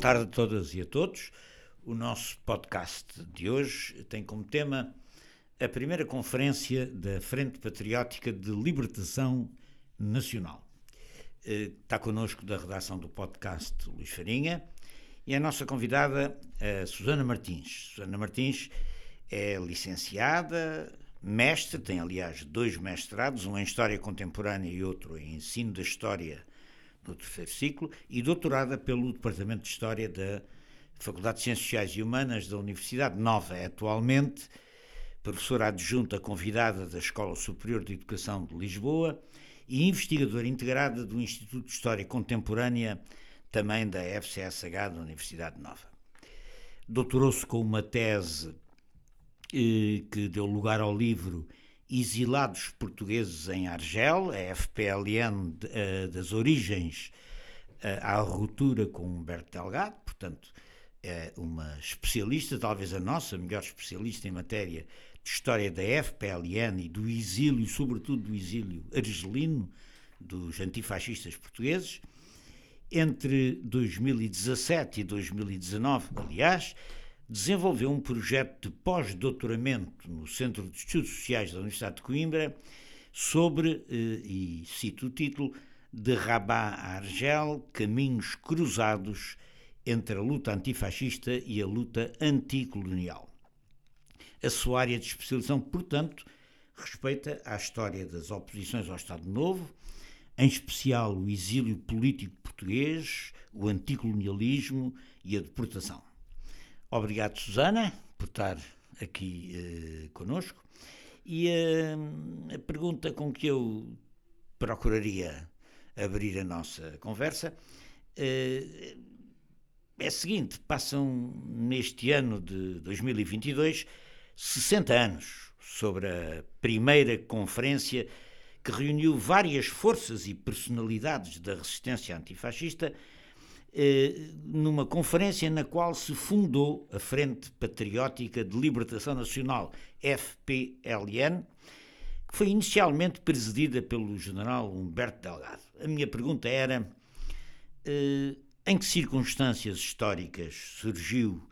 Boa tarde a todas e a todos. O nosso podcast de hoje tem como tema a primeira conferência da Frente Patriótica de Libertação Nacional. Eh, está connosco da redação do podcast Luís Farinha e a nossa convidada a Susana Martins. Susana Martins é licenciada, mestre, tem aliás dois mestrados, um em História Contemporânea e outro em Ensino da História no terceiro ciclo, e doutorada pelo Departamento de História da Faculdade de Ciências Sociais e Humanas da Universidade Nova. Atualmente professora adjunta convidada da Escola Superior de Educação de Lisboa e investigadora integrada do Instituto de História Contemporânea, também da FCSH da Universidade Nova. Doutorou-se com uma tese eh, que deu lugar ao livro Exilados Portugueses em Argel, a FPLN eh, das origens eh, à ruptura com Humberto Delgado, portanto, é uma especialista, talvez a nossa melhor especialista em matéria de história da FPLN e do exílio, sobretudo do exílio argelino dos antifascistas portugueses. Entre 2017 e 2019, aliás, desenvolveu um projeto de pós-doutoramento no Centro de Estudos Sociais da Universidade de Coimbra sobre, eh, e cito o título, De Rabat a Argel, Caminhos Cruzados entre a luta antifascista e a luta anticolonial. A sua área de especialização, portanto, respeita à história das oposições ao Estado Novo, em especial o exílio político português, o anticolonialismo e a deportação. Obrigado, Susana, por estar aqui eh, conosco. E eh, a pergunta com que eu procuraria abrir a nossa conversa eh, é a seguinte: passam neste ano de 2022 60 anos sobre a primeira conferência que reuniu várias forças e personalidades da resistência antifascista numa conferência na qual se fundou a Frente Patriótica de Libertação Nacional, FPLN, que foi inicialmente presidida pelo general Humberto Delgado. A minha pergunta era eh, em que circunstâncias históricas surgiu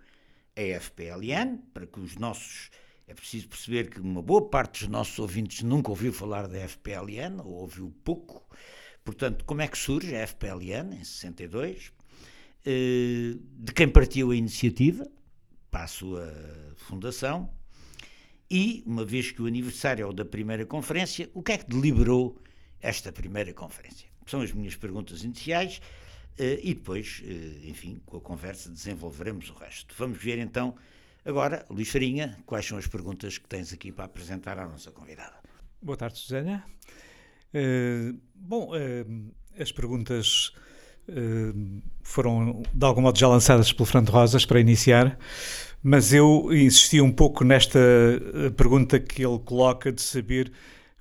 a FPLN, para que os nossos. É preciso perceber que uma boa parte dos nossos ouvintes nunca ouviu falar da FPLN, ou ouviu pouco. Portanto, como é que surge a FPLN em 62? Eh, de quem partiu a iniciativa para a sua fundação? E, uma vez que o aniversário é o da primeira conferência, o que é que deliberou esta primeira conferência? São as minhas perguntas iniciais. Eh, e depois, eh, enfim, com a conversa desenvolveremos o resto. Vamos ver então agora, Luís Farinha, quais são as perguntas que tens aqui para apresentar à nossa convidada. Boa tarde, Susana. Uh, bom, uh, as perguntas foram de algum modo já lançadas pelo Fernando Rosas para iniciar, mas eu insisti um pouco nesta pergunta que ele coloca de saber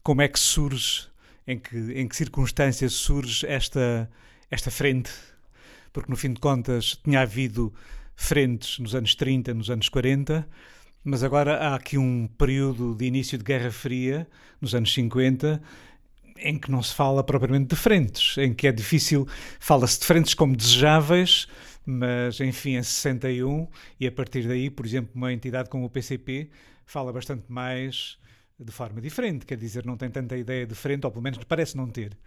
como é que surge, em que, em que circunstâncias surge esta esta frente, porque no fim de contas tinha havido frentes nos anos 30, nos anos 40, mas agora há aqui um período de início de Guerra Fria, nos anos 50, em que não se fala propriamente de frentes, em que é difícil, fala-se de frentes como desejáveis, mas enfim, em 61, e a partir daí, por exemplo, uma entidade como o PCP fala bastante mais de forma diferente, quer dizer, não tem tanta ideia de frente, ou pelo menos parece não ter.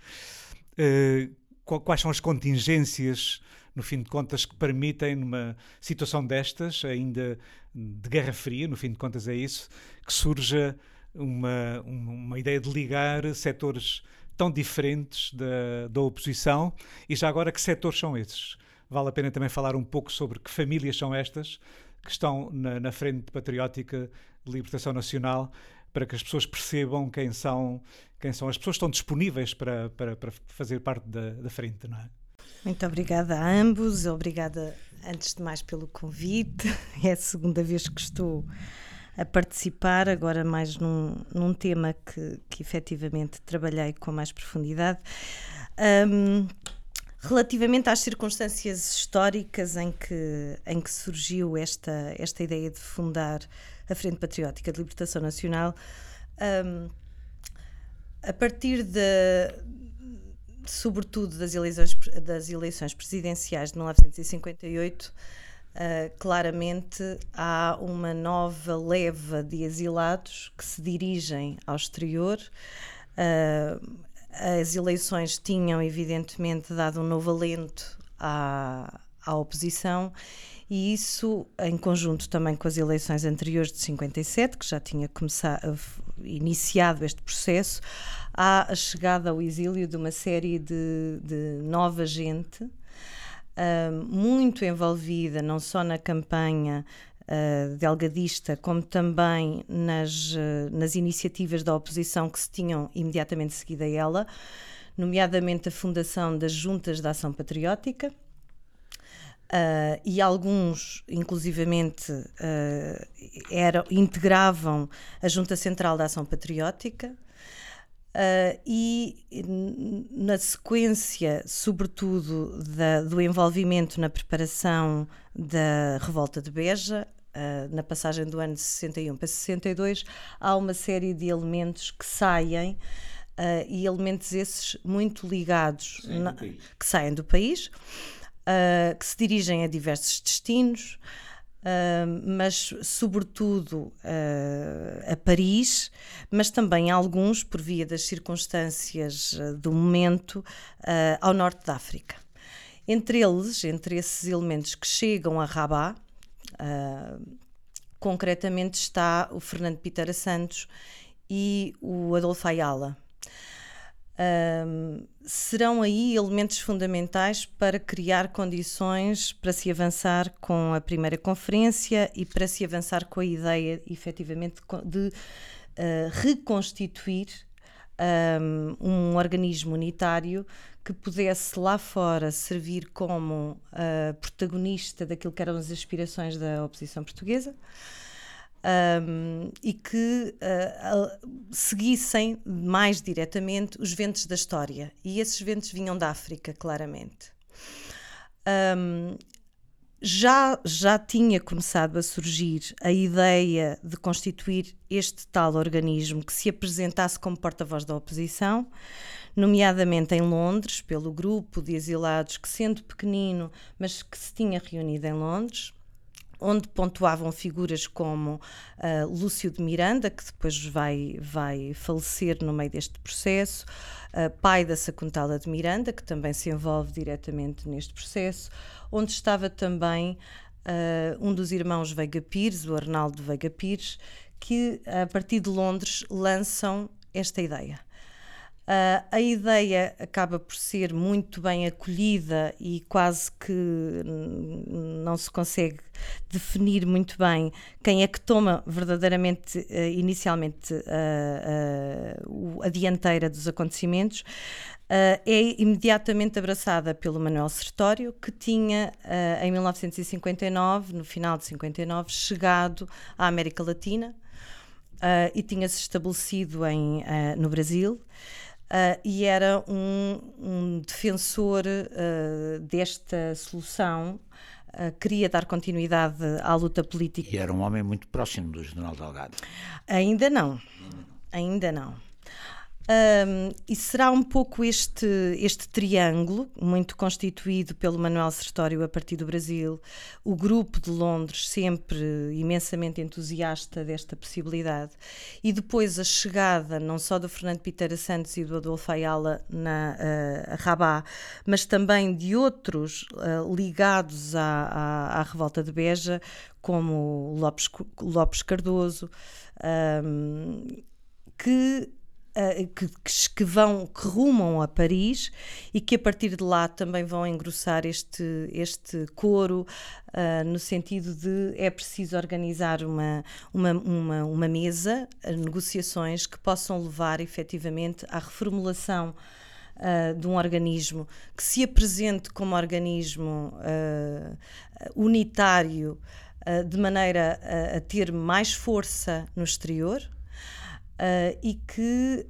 Uh, quais são as contingências, no fim de contas, que permitem, numa situação destas, ainda de Guerra Fria, no fim de contas é isso, que surja uma, uma ideia de ligar setores tão diferentes da, da oposição e já agora que setores são esses? Vale a pena também falar um pouco sobre que famílias são estas que estão na, na frente patriótica de libertação nacional para que as pessoas percebam quem são, quem são as pessoas estão disponíveis para, para, para fazer parte da, da frente, não é? Muito obrigada a ambos, obrigada antes de mais pelo convite. É a segunda vez que estou a participar, agora mais num, num tema que, que efetivamente trabalhei com mais profundidade. Um, relativamente às circunstâncias históricas em que, em que surgiu esta, esta ideia de fundar a Frente Patriótica de Libertação Nacional, um, a partir de, sobretudo das eleições, das eleições presidenciais de 1958, Uh, claramente há uma nova leva de exilados que se dirigem ao exterior. Uh, as eleições tinham, evidentemente, dado um novo alento à, à oposição e isso, em conjunto também com as eleições anteriores de 57, que já tinha começado, iniciado este processo, há a chegada ao exílio de uma série de, de nova gente muito envolvida não só na campanha uh, delgadista, como também nas, uh, nas iniciativas da oposição que se tinham imediatamente seguido a ela, nomeadamente a fundação das Juntas de Ação Patriótica. Uh, e alguns, inclusivamente, uh, eram, integravam a Junta Central da Ação Patriótica, Uh, e na sequência, sobretudo, da, do envolvimento na preparação da revolta de Beja, uh, na passagem do ano de 61 para 62, há uma série de elementos que saem. Uh, e elementos esses muito ligados na, que saem do país, que se dirigem a diversos destinos, Uh, mas sobretudo uh, a Paris, mas também alguns, por via das circunstâncias uh, do momento, ao norte da África. Entre eles, entre esses elementos que chegam a Rabat, concretamente está o Fernando Pitera Santos e o Adolfo Ayala. Um, serão aí elementos fundamentais para criar condições para se avançar com a primeira conferência e para se avançar com a ideia, efetivamente, de uh, reconstituir um, um, organismo unitário que pudesse lá fora servir como uh, protagonista daquilo que eram as aspirações da oposição portuguesa um, e que uh, seguissem mais diretamente os ventos da história. E esses ventos vinham da África, claramente. Um, já, já tinha começado a surgir a ideia de constituir este tal organismo que se apresentasse como porta-voz da oposição, nomeadamente em Londres, pelo grupo de exilados que, sendo pequenino, mas que se tinha reunido em Londres onde pontuavam figuras como uh, Lúcio de Miranda, que depois vai, vai falecer no meio deste processo, uh, pai da Sacuntala de Miranda, que também se envolve diretamente neste processo, onde estava também uh, um dos irmãos Veiga Pires, o Arnaldo Veiga Pires, que a partir de Londres lançam esta ideia Uh, a ideia acaba por ser muito bem acolhida e quase que não se consegue definir muito bem quem é que toma verdadeiramente, uh, inicialmente, uh, a dianteira dos acontecimentos. é imediatamente abraçada pelo Manuel Sertório, que tinha, em 1959, no final de 59, chegado à América Latina e tinha-se estabelecido em, no Brasil. Uh, e era um, um defensor uh, desta solução, uh, queria dar continuidade à luta política. E era um homem muito próximo do General Delgado. Ainda não, ainda não. Um, e será um pouco este, este triângulo, muito constituído pelo Manuel Sertório a partir do Brasil, o grupo de Londres, sempre imensamente entusiasta desta possibilidade, e depois a chegada não só do Fernando Pitera Santos e do Adolfo Ayala na uh, Rabat, mas também de outros uh, ligados à, à, à, revolta de Beja, como Lopes, Lopes Cardoso, um, que Uh, que, que, vão, que rumam a Paris e que a partir de lá também vão engrossar este, este coro uh, no sentido de é preciso organizar uma, uma, uma, uma mesa, uh, negociações que possam levar efetivamente à reformulação de um organismo que se apresente como organismo unitário de maneira a, a ter mais força no exterior, Uh, e, que,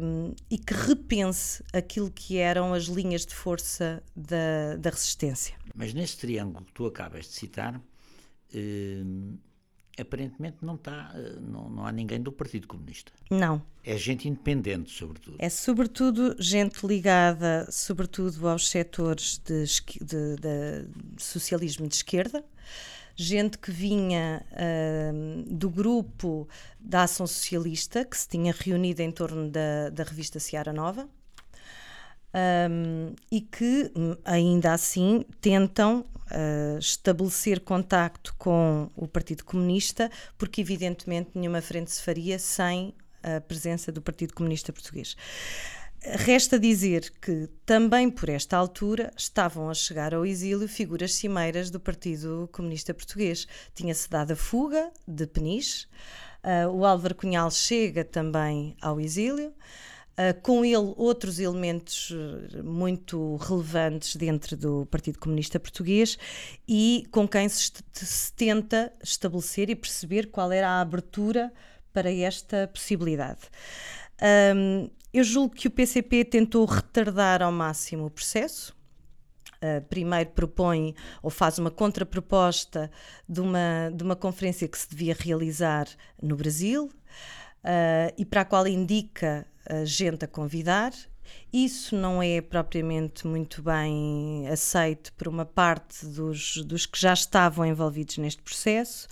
um, e que repense aquilo que eram as linhas de força da, da resistência. Mas nesse triângulo que tu acabas de citar, uh, aparentemente não, está, eh, não, não há ninguém do Partido Comunista. Não. É gente independente, sobretudo. É sobretudo gente ligada, sobretudo aos setores de, de, de socialismo de esquerda, gente que vinha uh, do grupo da Ação Socialista, que se tinha reunido em torno da, da revista Seara Nova, um, e que, ainda assim, tentam uh, estabelecer contacto com o Partido Comunista, porque, evidentemente, nenhuma frente se faria sem a presença do Partido Comunista Português. Resta dizer que também por esta altura estavam a chegar ao exílio figuras cimeiras do Partido Comunista Português. Tinha-se dado a fuga de Peniche, uh, o Álvaro Cunhal chega também ao exílio. Uh, com ele outros elementos ah, muito relevantes dentro do Partido Comunista Português e com quem se, se, tenta estabelecer e perceber qual era a abertura para esta possibilidade. Um, eu julgo que o PCP tentou retardar ao máximo o processo. Uh, primeiro propõe ou faz uma contraproposta de uma, de uma conferência que se devia realizar no Brasil uh, e para a qual indica gente a convidar. Isso não é propriamente muito bem aceito por uma parte dos, dos que já estavam envolvidos neste processo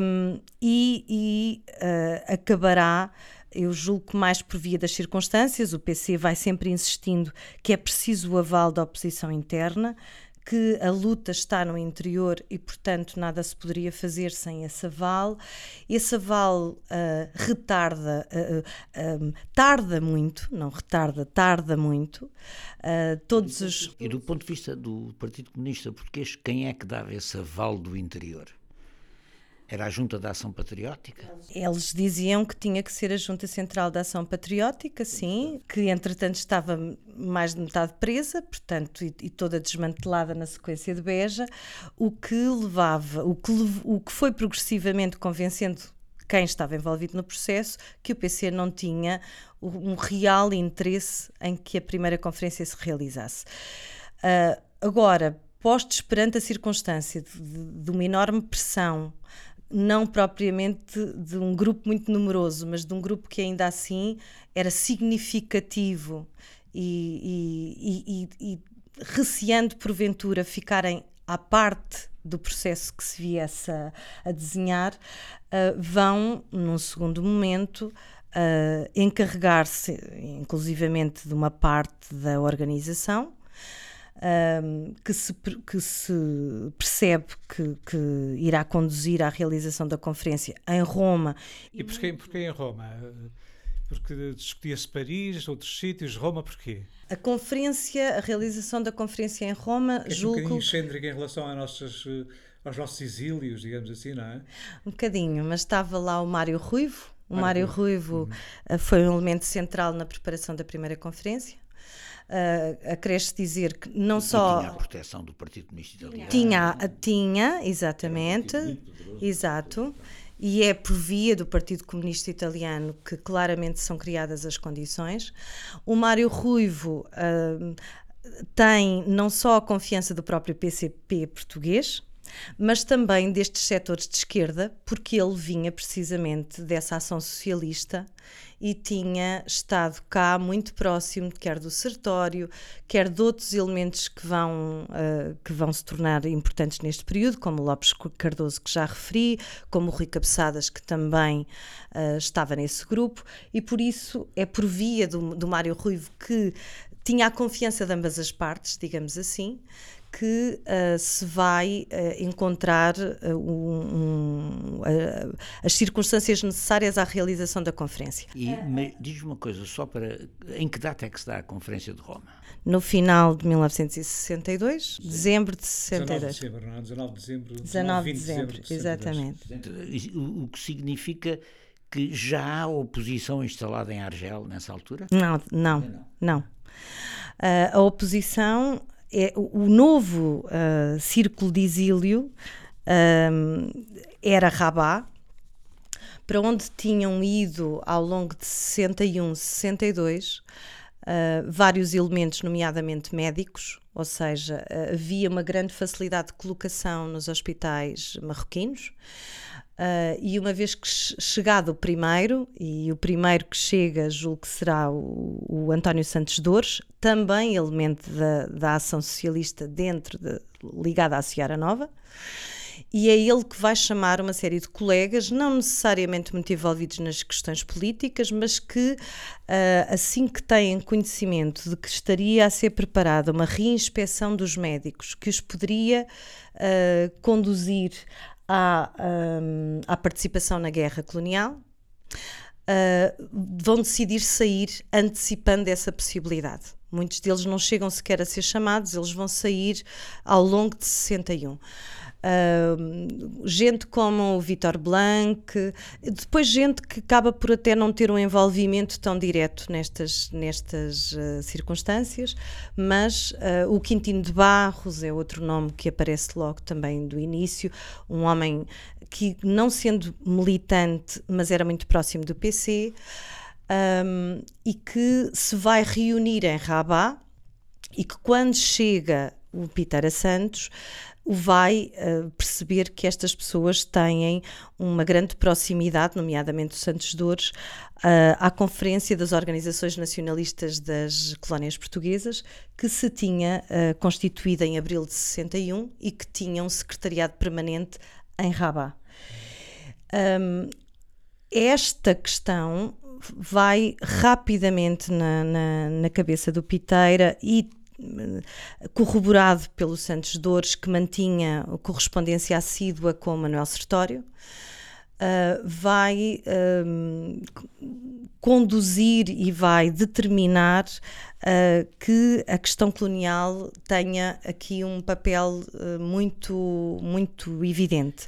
um, e, e uh, acabará eu julgo que mais por via das circunstâncias, o PC vai sempre insistindo que é preciso o aval da oposição interna, que a luta está no interior e, portanto, nada se poderia fazer sem esse aval. Esse aval uh, retarda, uh, uh, tarda muito, não retarda, tarda muito. todos os... E do ponto de vista do Partido Comunista Português, quem é que dava esse aval do interior? Era a Junta da Ação Patriótica? Eles diziam que tinha que ser a Junta Central da Ação Patriótica, sim, que entretanto estava mais de metade presa, portanto, e, e toda desmantelada na sequência de Beja, o que levava, o que, o que foi progressivamente convencendo quem estava envolvido no processo que o PC não tinha um real interesse em que a primeira conferência se realizasse. Uh, agora, postos perante a circunstância de, de, de uma enorme pressão não propriamente de um grupo muito numeroso, mas de um grupo que ainda assim era significativo e, e, e, e receando porventura ficarem à parte do processo que se viesse a, a desenhar, uh, vão, num segundo momento, uh, encarregar-se, inclusivamente, de uma parte da organização um, que, se, que se percebe que, que, irá conduzir à realização da conferência em Roma. E porquê, porquê em Roma? Porque discutia-se Paris, outros sítios, Roma, porquê? A conferência, a realização da conferência em Roma, é julgo... um bocadinho excêntrica em relação às nossas, aos nossos exílios, digamos assim, não é? Um bocadinho, mas estava lá o Mário Ruivo, o Mário, Mário Ruivo uhum. Eh, foi um elemento central na preparação da primeira conferência uh, acresce dizer que não e só. Tinha a proteção do Partido Comunista Italiano. Tinha, tinha exatamente. Exato. E é por via do Partido Comunista Italiano que claramente são criadas as condições. O Mário Ruivo uh, tem não só a confiança do próprio PCP português, mas também destes setores de esquerda, porque ele vinha precisamente dessa ação socialista e tinha estado cá muito próximo, quer do sertório, quer de outros elementos que vão, uh, que vão se tornar importantes neste período, como Lopes Cardoso, que já referi, como Rui Cabeçadas, que também uh, estava nesse grupo, e por isso é por via do, do Mário Ruivo que tinha a confiança de ambas as partes, digamos assim, que uh, se vai uh, encontrar uh, um, um, as circunstâncias necessárias à realização da conferência. E diz-me uma coisa, só para. Em que data é que se dá a Conferência de Roma? No final de 1962, Sim. dezembro de 62. 19 de dezembro, não é? 19 de dezembro. 19 de dezembro, de exatamente. O, o que significa que já há oposição instalada em Argel nessa altura? Não, não, não. não. Uh, a oposição é, o novo uh, círculo de exílio um, era Rabat, para onde tinham ido ao longo de 61, 62 uh, vários elementos, nomeadamente médicos, ou seja, uh, havia uma grande facilidade de colocação nos hospitais marroquinos. Uh, e uma vez que chegado o primeiro, e o primeiro que chega, julgo que será o, o António Santos Dores, também elemento da, da ação socialista dentro de, ligada à Seara Nova, e é ele que vai chamar uma série de colegas, não necessariamente muito envolvidos nas questões políticas, mas que, uh, assim que têm conhecimento de que estaria a ser preparada uma reinspeção dos médicos, que os poderia uh, conduzir à, um, à participação na guerra colonial, uh, vão decidir sair antecipando essa possibilidade. Muitos deles não chegam sequer a ser chamados, eles vão sair ao longo de 61. Uh, gente como o Vitor Blanc, depois gente que acaba por até não ter um envolvimento tão direto nestas, nestas uh, circunstâncias, mas uh, o Quintino de Barros é outro nome que aparece logo também do início, um homem que, não sendo militante, mas era muito próximo do PC, um, e que se vai reunir em Rabat, e que quando chega o Pitera Santos vai uh, perceber que estas pessoas têm uma grande proximidade, nomeadamente os Santos Dores, uh, à Conferência das Organizações Nacionalistas das Colónias Portuguesas, que se tinha uh, constituído em abril de 61 e que tinha um secretariado permanente em Rabat. Um, esta questão vai rapidamente na, na, na cabeça do Piteira e corroborado pelo Santos Dores, que mantinha correspondência assídua com Manuel Sertório, uh, vai uh, conduzir e vai determinar uh, que a questão colonial tenha aqui um papel muito, muito evidente.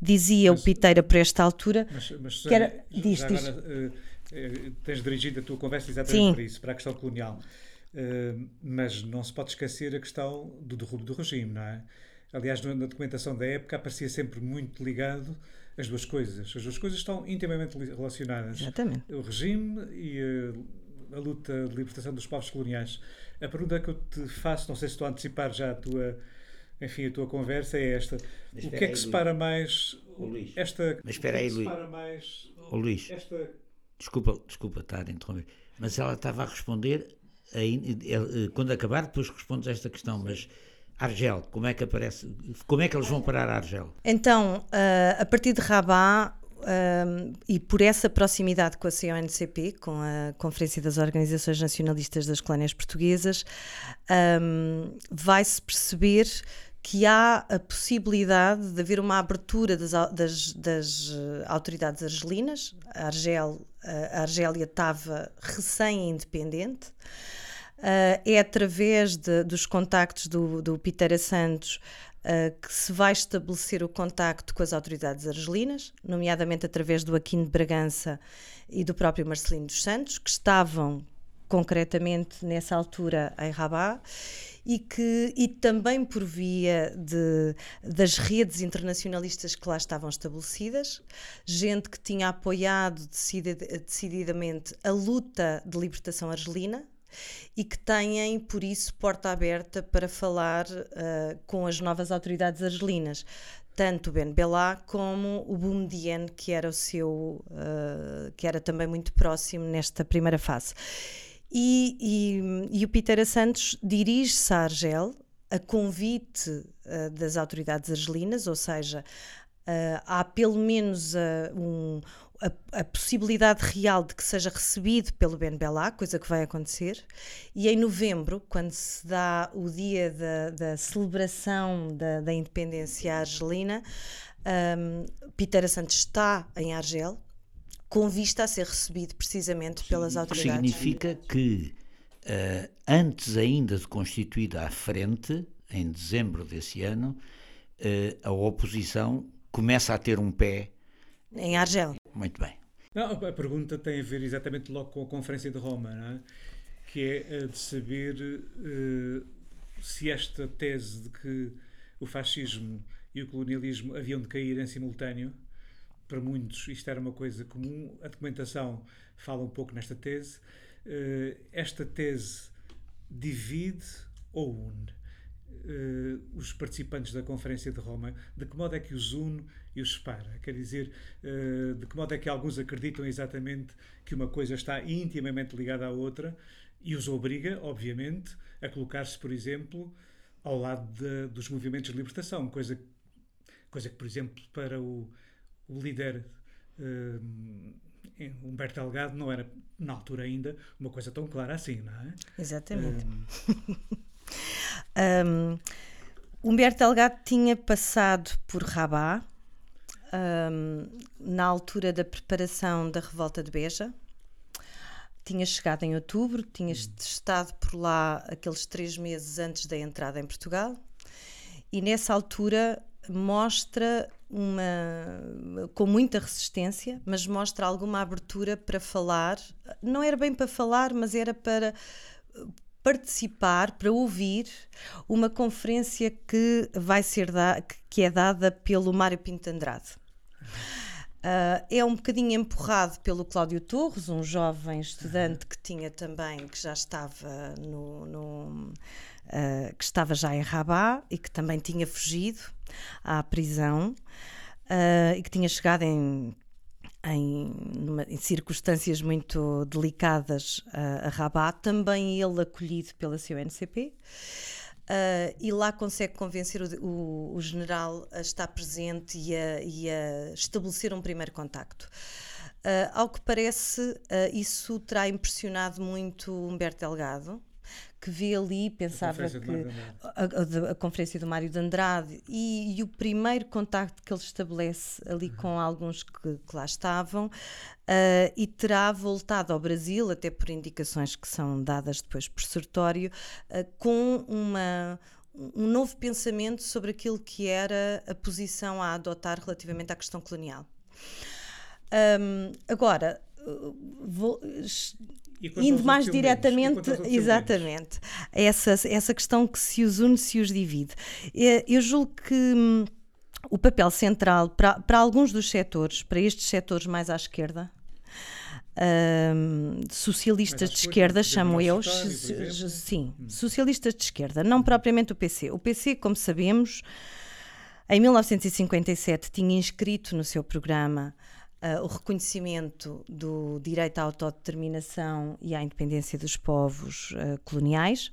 Dizia mas, o Piteira por esta altura mas, mas, que era... Diz, diz. Agora, tens dirigido a tua conversa exatamente Sim. para isso, para a questão colonial. Mas não se pode esquecer a questão do derrubo do regime, não é? Aliás, na documentação da época aparecia sempre muito ligado as duas coisas. As duas coisas estão intimamente relacionadas. Exatamente. O regime e a, a luta de libertação dos povos coloniais. A pergunta que eu te faço, não sei se estou a antecipar já a tua, enfim, a tua conversa, é esta. O que é que separa mais Luís. esta... Mas espera aí, Luís. mais... O Luís. Esta... Desculpa, desculpa estar a interromper. Mas ela estava a responder eh, quando acabar, depois respondes a esta questão, mas Argel, como é que aparece? Como é que eles vão parar a Argel? Então, uh, a partir de Rabat, e por essa proximidade com a CONCP, com a Conferência das Organizações Nacionalistas das Colónias Portuguesas, um, vai-se perceber que há a possibilidade de haver uma abertura das, das, das autoridades argelinas. A, Argel, Argélia estava recém-independente. Uh, é através de, dos contactos do, do Pitera Santos uh, que se vai estabelecer o contacto com as autoridades argelinas, nomeadamente através do Aquino de Bragança e do próprio Marcelino dos Santos, que estavam concretamente nessa altura em Rabat e que e também por via de, das redes internacionalistas que lá estavam estabelecidas, gente que tinha apoiado decididamente a luta de libertação argelina, e que têm, por isso, porta aberta para falar uh, com as novas autoridades argelinas. Tanto o Ben Bella como o Boumediene, que era o seu, uh, que era também muito próximo nesta primeira fase. E, e, e o Peter Santos dirige-se a Argel a convite uh, das autoridades argelinas, ou seja, uh, há pelo menos uh, um, a, a, possibilidade real de que seja recebido pelo Ben Bella, coisa que vai acontecer, e em novembro, quando se dá o dia da, da celebração da, da, independência argelina, um, Peter Santos está em Argel, com vista a ser recebido precisamente pelas autoridades. Significa que, uh, antes ainda de constituída a frente, em dezembro desse ano, uh, a oposição começa a ter um pé em Argel. Muito bem. Não, a pergunta tem a ver exatamente logo com a Conferência de Roma, é? que é a de saber uh, se esta tese de que o fascismo e o colonialismo haviam de cair em simultâneo, para muitos isto era uma coisa comum, a documentação fala um pouco nesta tese. Uh, esta tese divide ou une? uh, os participantes da Conferência de Roma? De que modo é que os une e os separa? Quer dizer, uh, de que modo é que alguns acreditam exatamente que uma coisa está intimamente ligada à outra e os obriga, obviamente, a colocar-se, por exemplo, ao lado de, dos movimentos de libertação, coisa, coisa que, por exemplo, para o, o líder uh, Humberto Delgado não era, na altura ainda, uma coisa tão clara assim, não é? Exatamente. Um... um, Humberto Delgado tinha passado por Rabat um, na altura da preparação da revolta de Beja. Tinha chegado em outubro, tinha hum. estado por lá aqueles três meses antes da entrada em Portugal, e nessa altura mostra uma com muita resistência, mas mostra alguma abertura para falar. Não era bem para falar, mas era para participar, para ouvir uma conferência que vai ser da, que é dada pelo Mário Pinto Andrade. Uh, é um bocadinho empurrado pelo Cláudio Torres, um jovem estudante que tinha também, que já estava no, no uh, que estava já em Rabat e que também tinha fugido à prisão uh, e que tinha chegado em, em, numa, em circunstâncias muito delicadas a Rabat, também ele acolhido pela CUNCP. Uh, e lá consegue convencer o, o, o, general a estar presente e a, e a estabelecer um primeiro contacto. Uh, ao que parece, uh, isso terá impressionado muito Humberto Delgado, que vê ali, pensava a que a, a, a, conferência do Mário de Andrade e, e, o primeiro contacto que ele estabelece ali uhum. com alguns que, que lá estavam, uh, e terá voltado ao Brasil, até por indicações que são dadas depois por Sertório, uh, com uma, um novo pensamento sobre aquilo que era a posição a adotar relativamente à questão colonial. Um, agora, vou, indo mais diretamente, exatamente, essa, essa questão que se os une, se os divide. É, eu julgo que hum, o papel central para, para alguns dos setores, para estes setores mais à esquerda, um, socialistas de esquerda, chamo eu, sim, hum. socialistas de esquerda, não propriamente o PC. O PC, como sabemos, em 1957 tinha inscrito no seu programa uh, o reconhecimento do direito à autodeterminação e à independência dos povos uh, coloniais.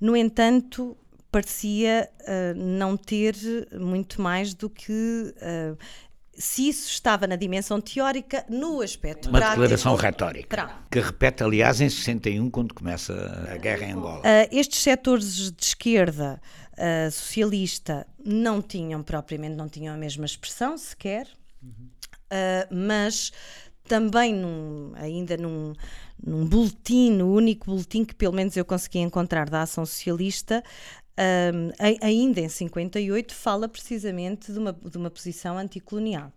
No entanto, parecia uh, não ter muito mais do que se isso estava na dimensão teórica, no aspecto Uma prático... declaração retórica, que repete, aliás, em 61, quando começa a guerra em Angola. Uh, estes setores de esquerda uh, socialista não tinham propriamente, não tinham a mesma expressão sequer, uh, mas também num, ainda num, num boletim, no único boletim que pelo menos eu consegui encontrar da Ação Socialista, um, ah, ainda em 58, fala precisamente de uma, de uma posição anticolonial.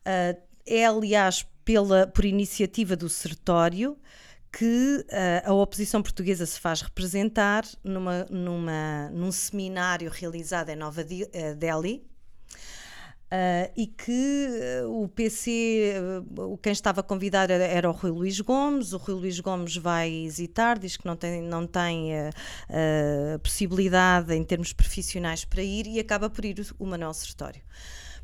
Uh, é, aliás, pela, por iniciativa do Sertório que uh, a oposição portuguesa se faz representar numa, numa, num seminário realizado em Nova Delhi, Uh, e que uh, o PC, uh, quem estava convidado era, era, o Rui Luís Gomes. O Rui Luís Gomes vai hesitar, diz que não tem, não tem possibilidade em termos profissionais para ir e acaba por ir o, Manuel Sertório.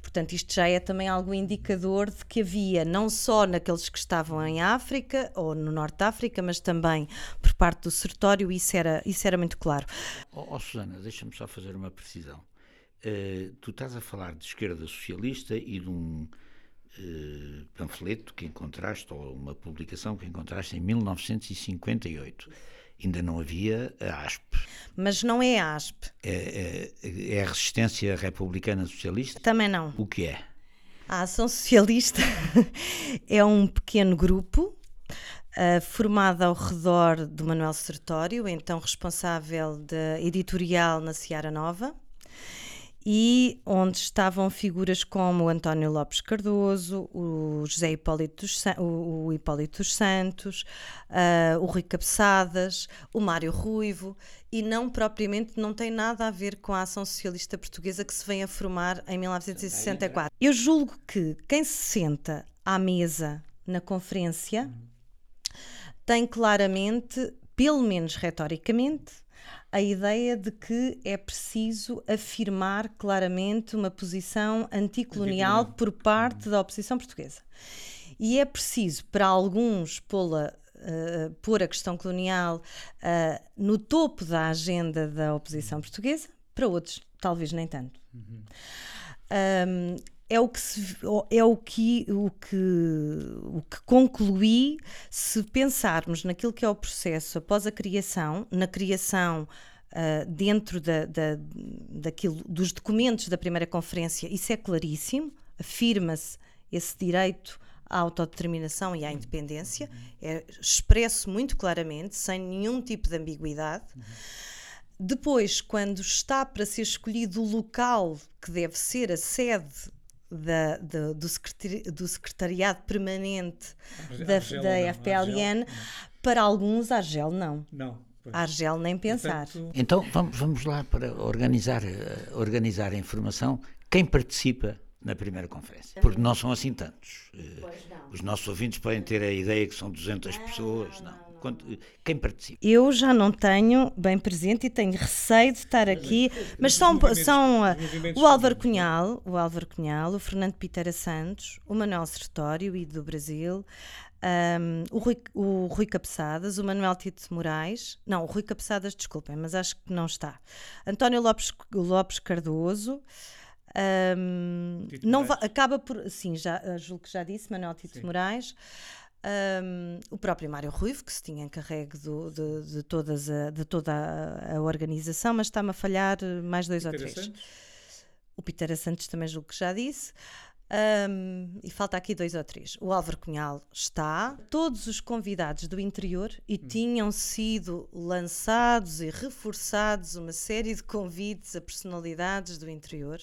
Portanto, isto já é também algo indicador de que havia, não só naqueles que estavam em África ou no Norte de África, mas também por parte do Sertório, isso era, isso era muito claro. Oh, oh Susana, deixa-me só fazer uma precisão. Uh, tu estás a falar de esquerda socialista e de um uh, panfleto que encontraste, ou uma publicação que encontraste em 1958. Ainda não havia a ASP. Mas não é a ASP. É, é, é a Resistência Republicana Socialista? Também não. O que é? A Ação Socialista é um pequeno grupo Uh, formada ao redor do Manuel Sertório, então responsável da editorial na Seara Nova, e onde estavam figuras como o António Lopes Cardoso, o José Hipólito dos, o, o Hipólito dos Santos, uh, o Rui Cabeçadas, o Mário Ruivo, e não propriamente, não tem nada a ver com a ação socialista portuguesa que se vem a formar em 1964. Eu julgo que quem se senta à mesa na conferência tem claramente, pelo menos retoricamente, a ideia de que é preciso afirmar claramente uma posição anticolonial por parte da oposição portuguesa. E é preciso, para alguns, pô-la Uh, pôr a questão colonial uh, no topo da agenda da oposição portuguesa, para outros, talvez nem tanto. Uhum. Um, é o que, se, é o que, o que, o que concluí se pensarmos naquilo que é o processo após a criação, na criação uh, dentro da, da, daquilo, dos documentos da primeira conferência, isso é claríssimo, afirma-se esse direito à autodeterminação e à independência, é expresso muito claramente, sem nenhum tipo de ambiguidade. Depois, quando está para ser escolhido o local que deve ser a sede da, da, do, secretari do, secretariado permanente da, da FPLN, para alguns, a Argel não. Não. A Argel nem pensar. Portanto... Então vamos, vamos lá para organizar, eh, organizar a informação. Quem participa na primeira conferência. Porque não são assim tantos. Eh, os nossos ouvintes podem ter a ideia que são 200 pessoas. Não. Quem participa? Eu já não tenho bem presente e tenho receio de estar aqui, mas são, são uh, o Álvaro Cunhal, o Álvaro Cunhal, o Fernando Pitera Santos, o Manuel Sertório, e do Brasil, um, o, Rui, o Rui Cabeçadas, o Manuel Tito Moraes, não, o Rui Cabeçadas, desculpem, mas acho que não está. António Lopes, Lopes Cardoso. Um, não acaba por. Sim, já, julgo que já disse, Manuel Tito sim. Moraes. Um, o próprio Mário Ruivo, que se tinha encarregue do, de, de, todas a, de toda a, a organização, mas está-me a falhar mais dois ou três. Santos. O Peter Santos também julgo que já disse. Um, e falta aqui dois ou três. O Álvaro Cunhal está, todos os convidados do interior, e hum. tinham sido lançados e reforçados uma série de convites a personalidades do interior,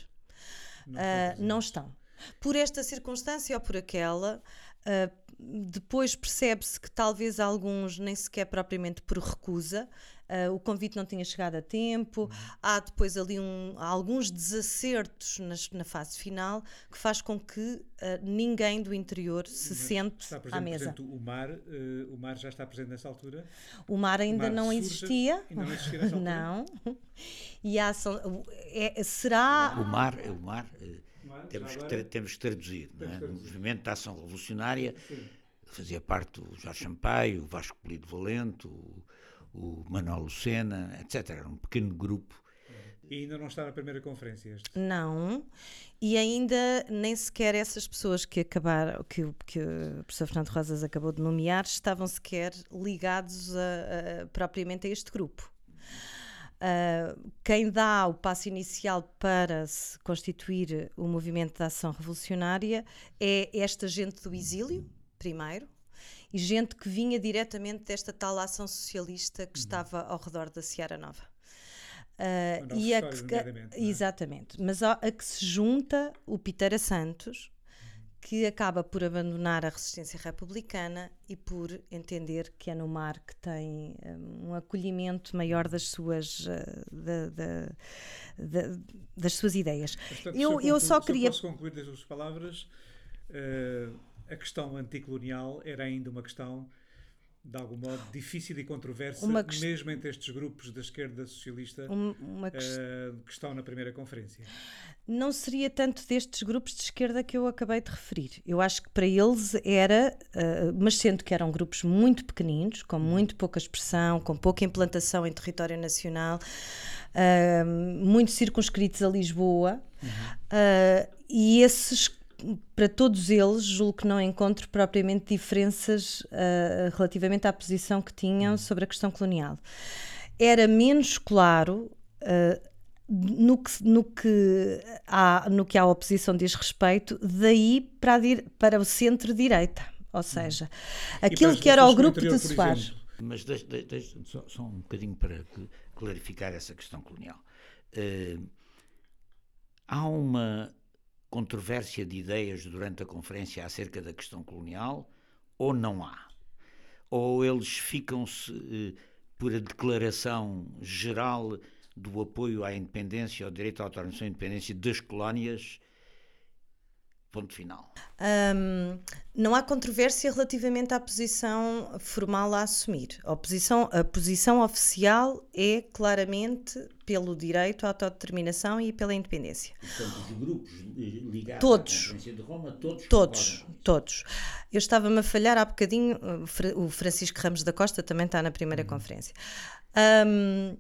não, uh, não estão. Por esta circunstância ou por aquela, uh, depois percebe-se que talvez alguns nem sequer propriamente por recusa, uh, o convite não tinha chegado a tempo, uhum. há depois ali um, alguns desacertos nas, na fase final que faz com que uh, ninguém do interior se Mas sente presente, à mesa. O mar, uh, o mar já está presente nessa altura? O mar ainda o mar não existia. Ainda não existia nessa altura? não. E ação, é, será... O mar, o mar temos que, temos que traduzir. Não é? No movimento da ação revolucionária Sim. fazia parte o Jorge Sampaio, o Vasco Polido Valente, o, o Manuel Lucena, etc. Era um pequeno grupo. E ainda não está na primeira conferência este? Não, e ainda nem sequer essas pessoas que acabaram, que, que o professor Fernando Rosas acabou de nomear, estavam sequer ligados a, a, propriamente a este grupo. Uh, quem dá o passo inicial para se constituir o movimento de ação revolucionária é esta gente do exílio, primeiro, e gente que vinha diretamente desta tal ação socialista que uhum. estava ao redor da Seara Nova. Uh, e a que, é? exatamente, mas a, a, que se junta o Pitera Santos, que acaba por abandonar a resistência republicana e por entender que é no mar que tem um, um acolhimento maior das suas, uh, da, da, da, das suas ideias. Portanto, eu, eu, eu só queria. Posso concluir das suas palavras, uh, a questão anticolonial era ainda uma questão de algum modo difícil e controversa, quest... mesmo entre estes grupos da esquerda socialista quest... uh, que estão na primeira conferência? Não seria tanto destes grupos de esquerda que eu acabei de referir. Eu acho que para eles era, uh, mas sendo que eram grupos muito pequeninos, com muito pouca expressão, com pouca implantação em território nacional, uh, muito circunscritos a Lisboa, uhum. e esses para todos eles, julgo que não encontro propriamente diferenças uh, relativamente à posição que tinham sobre a questão colonial. Era menos claro uh, no, que, no, que há, no que a oposição diz respeito, daí para, a, para o centro-direita. Ou seja, aquilo que era o grupo de Soares. Mas deixe, deixe, só, só, um bocadinho para clarificar essa questão colonial. Uh, há uma controvérsia de ideias durante a conferência acerca da questão colonial ou não há? Ou eles ficam-se eh, por a declaração geral do apoio à independência, ao direito à autonomia e independência das colónias Ponto final. Um, não há controvérsia relativamente à posição formal a assumir. A posição, a posição oficial é claramente pelo direito à autodeterminação e pela independência. Portanto, os grupos ligados todos, à Conferência de Roma, todos Todos, todos. Eu estava-me a falhar há bocadinho, o Francisco Ramos da Costa também está na primeira uhum. conferência. Um,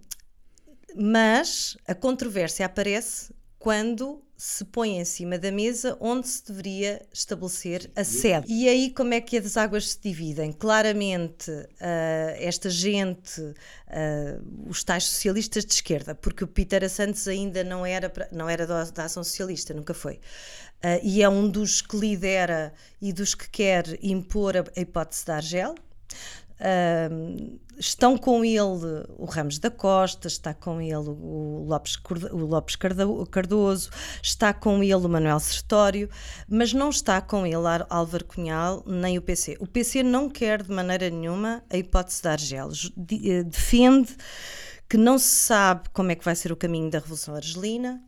mas a controvérsia aparece quando se põe em cima da mesa onde se deveria estabelecer a sede. E aí como é que as águas se dividem? Claramente uh, esta gente, uh, os tais socialistas de esquerda, porque o Peter Santos ainda não era, não era da, da ação socialista, nunca foi. Uh, e é um dos que lidera e dos que quer impor a, a hipótese da Argel. Uh, estão com ele o Ramos da Costa, está com ele o Lopes, o Lopes Cardoso, está com ele o Manuel Sertório, mas não está com ele Álvaro Cunhal nem o PC. O PC não quer de maneira nenhuma a hipótese de Argelos. Eh, defende que não se sabe como é que vai ser o caminho da Revolução Argelina,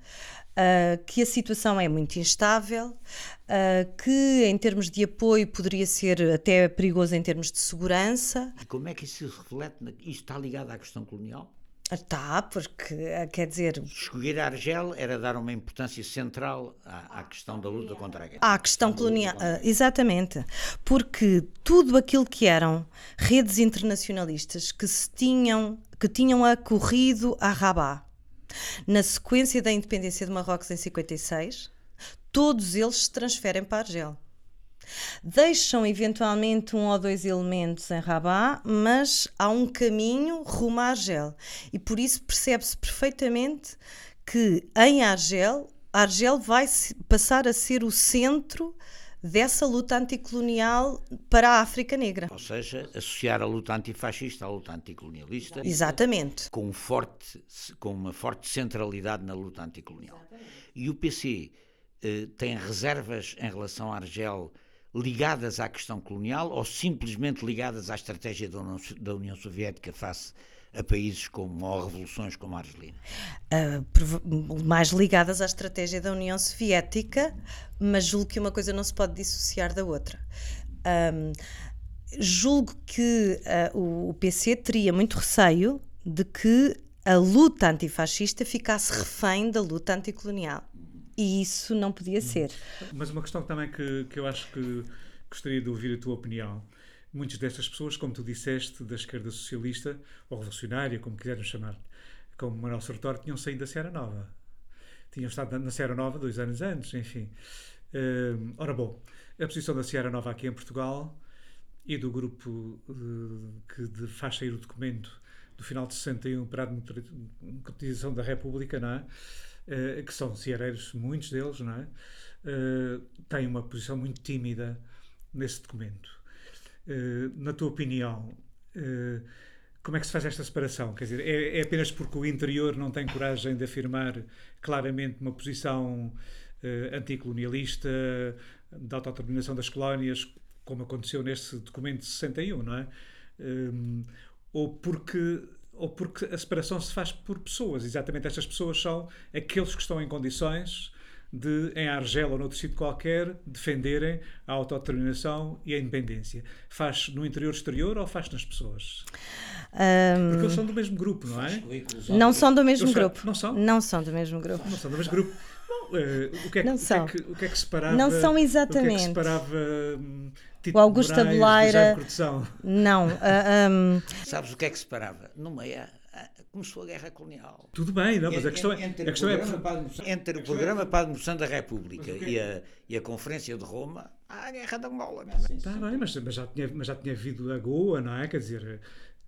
uh, que a situação é muito instável, uh, que em termos de apoio poderia ser até perigoso em termos de segurança. E como é que isso se reflete? Na... Isto está ligado à questão colonial? Está, porque ah, quer dizer. Escolher a Argel era dar uma importância central à, à questão da luta contra a guerra. À questão colonial, exatamente. Porque tudo aquilo que eram redes internacionalistas que se tinham, que tinham acorrido a Rabat, na sequência da independência de Marrocos em 56, todos eles se transferem para Argel. Deixam eventualmente um ou dois elementos em Rabat, mas há um caminho rumo a Argel. E por isso percebe-se perfeitamente que em Argel, Argel vai passar a ser o centro dessa luta anticolonial para a África Negra. Ou seja, associar a luta antifascista à luta anticolonialista. Exatamente. Com, um forte, com uma forte centralidade na luta anticolonial. E o PC eh, tem reservas em relação à Argel ligadas à questão colonial ou simplesmente ligadas à estratégia da União Soviética face a países como, ou revoluções como a Argelina? Uh, mais ligadas à estratégia da União Soviética, mas julgo que uma coisa não se pode dissociar da outra. Um, julgo que uh, o, o PC teria muito receio de que a luta antifascista ficasse refém da luta anticolonial. E isso não podia ser. Mas uma questão também que, que eu acho que gostaria de ouvir a tua opinião muitas destas pessoas, como tu disseste, da esquerda socialista ou revolucionária, como quiserem chamar, como Manuel Sartori, tinham saído da Serra Nova. Tinham estado na Serra Nova dois anos antes, enfim. Uh, ora bom, a posição da Serra Nova aqui em Portugal e do grupo uh, que de, faz sair o documento do final de 61 para a democratização da República, não é? Uh, que são ceareiros, muitos deles, não é? Uh, têm uma posição muito tímida nesse documento. Eh, na tua opinião, uh, como é que se faz esta separação? Quer dizer, é, é, apenas porque o interior não tem coragem de afirmar claramente uma posição uh, anticolonialista, da autodeterminação das colónias, como aconteceu nesse documento de 61, não é? Um, ou porque ou porque a separação se faz por pessoas. Exatamente estas pessoas são aqueles que estão em condições de, em Argel ou noutro sítio qualquer, defenderem a autodeterminação e a independência. Faz no interior exterior ou faz nas pessoas? Um... Porque eles são do mesmo grupo, não é? Não são do mesmo grupo. Não são? Não são do mesmo grupo. Não são do mesmo grupo. uh, o, que é, não o, que é que, o que é que separava? Não são exatamente. O que é que separava... Um, Tito o Augusto Abeleira. Não. Uh, um... Sabes o que é que separava? No meio começou a guerra colonial. Tudo bem, não, mas a questão é. Entre, a questão é... entre o programa para a demoção da República e a, e a Conferência de Roma, há a guerra de Angola. Está bem, mas, mas, já tinha, mas já tinha havido a Goa, não é? Quer dizer,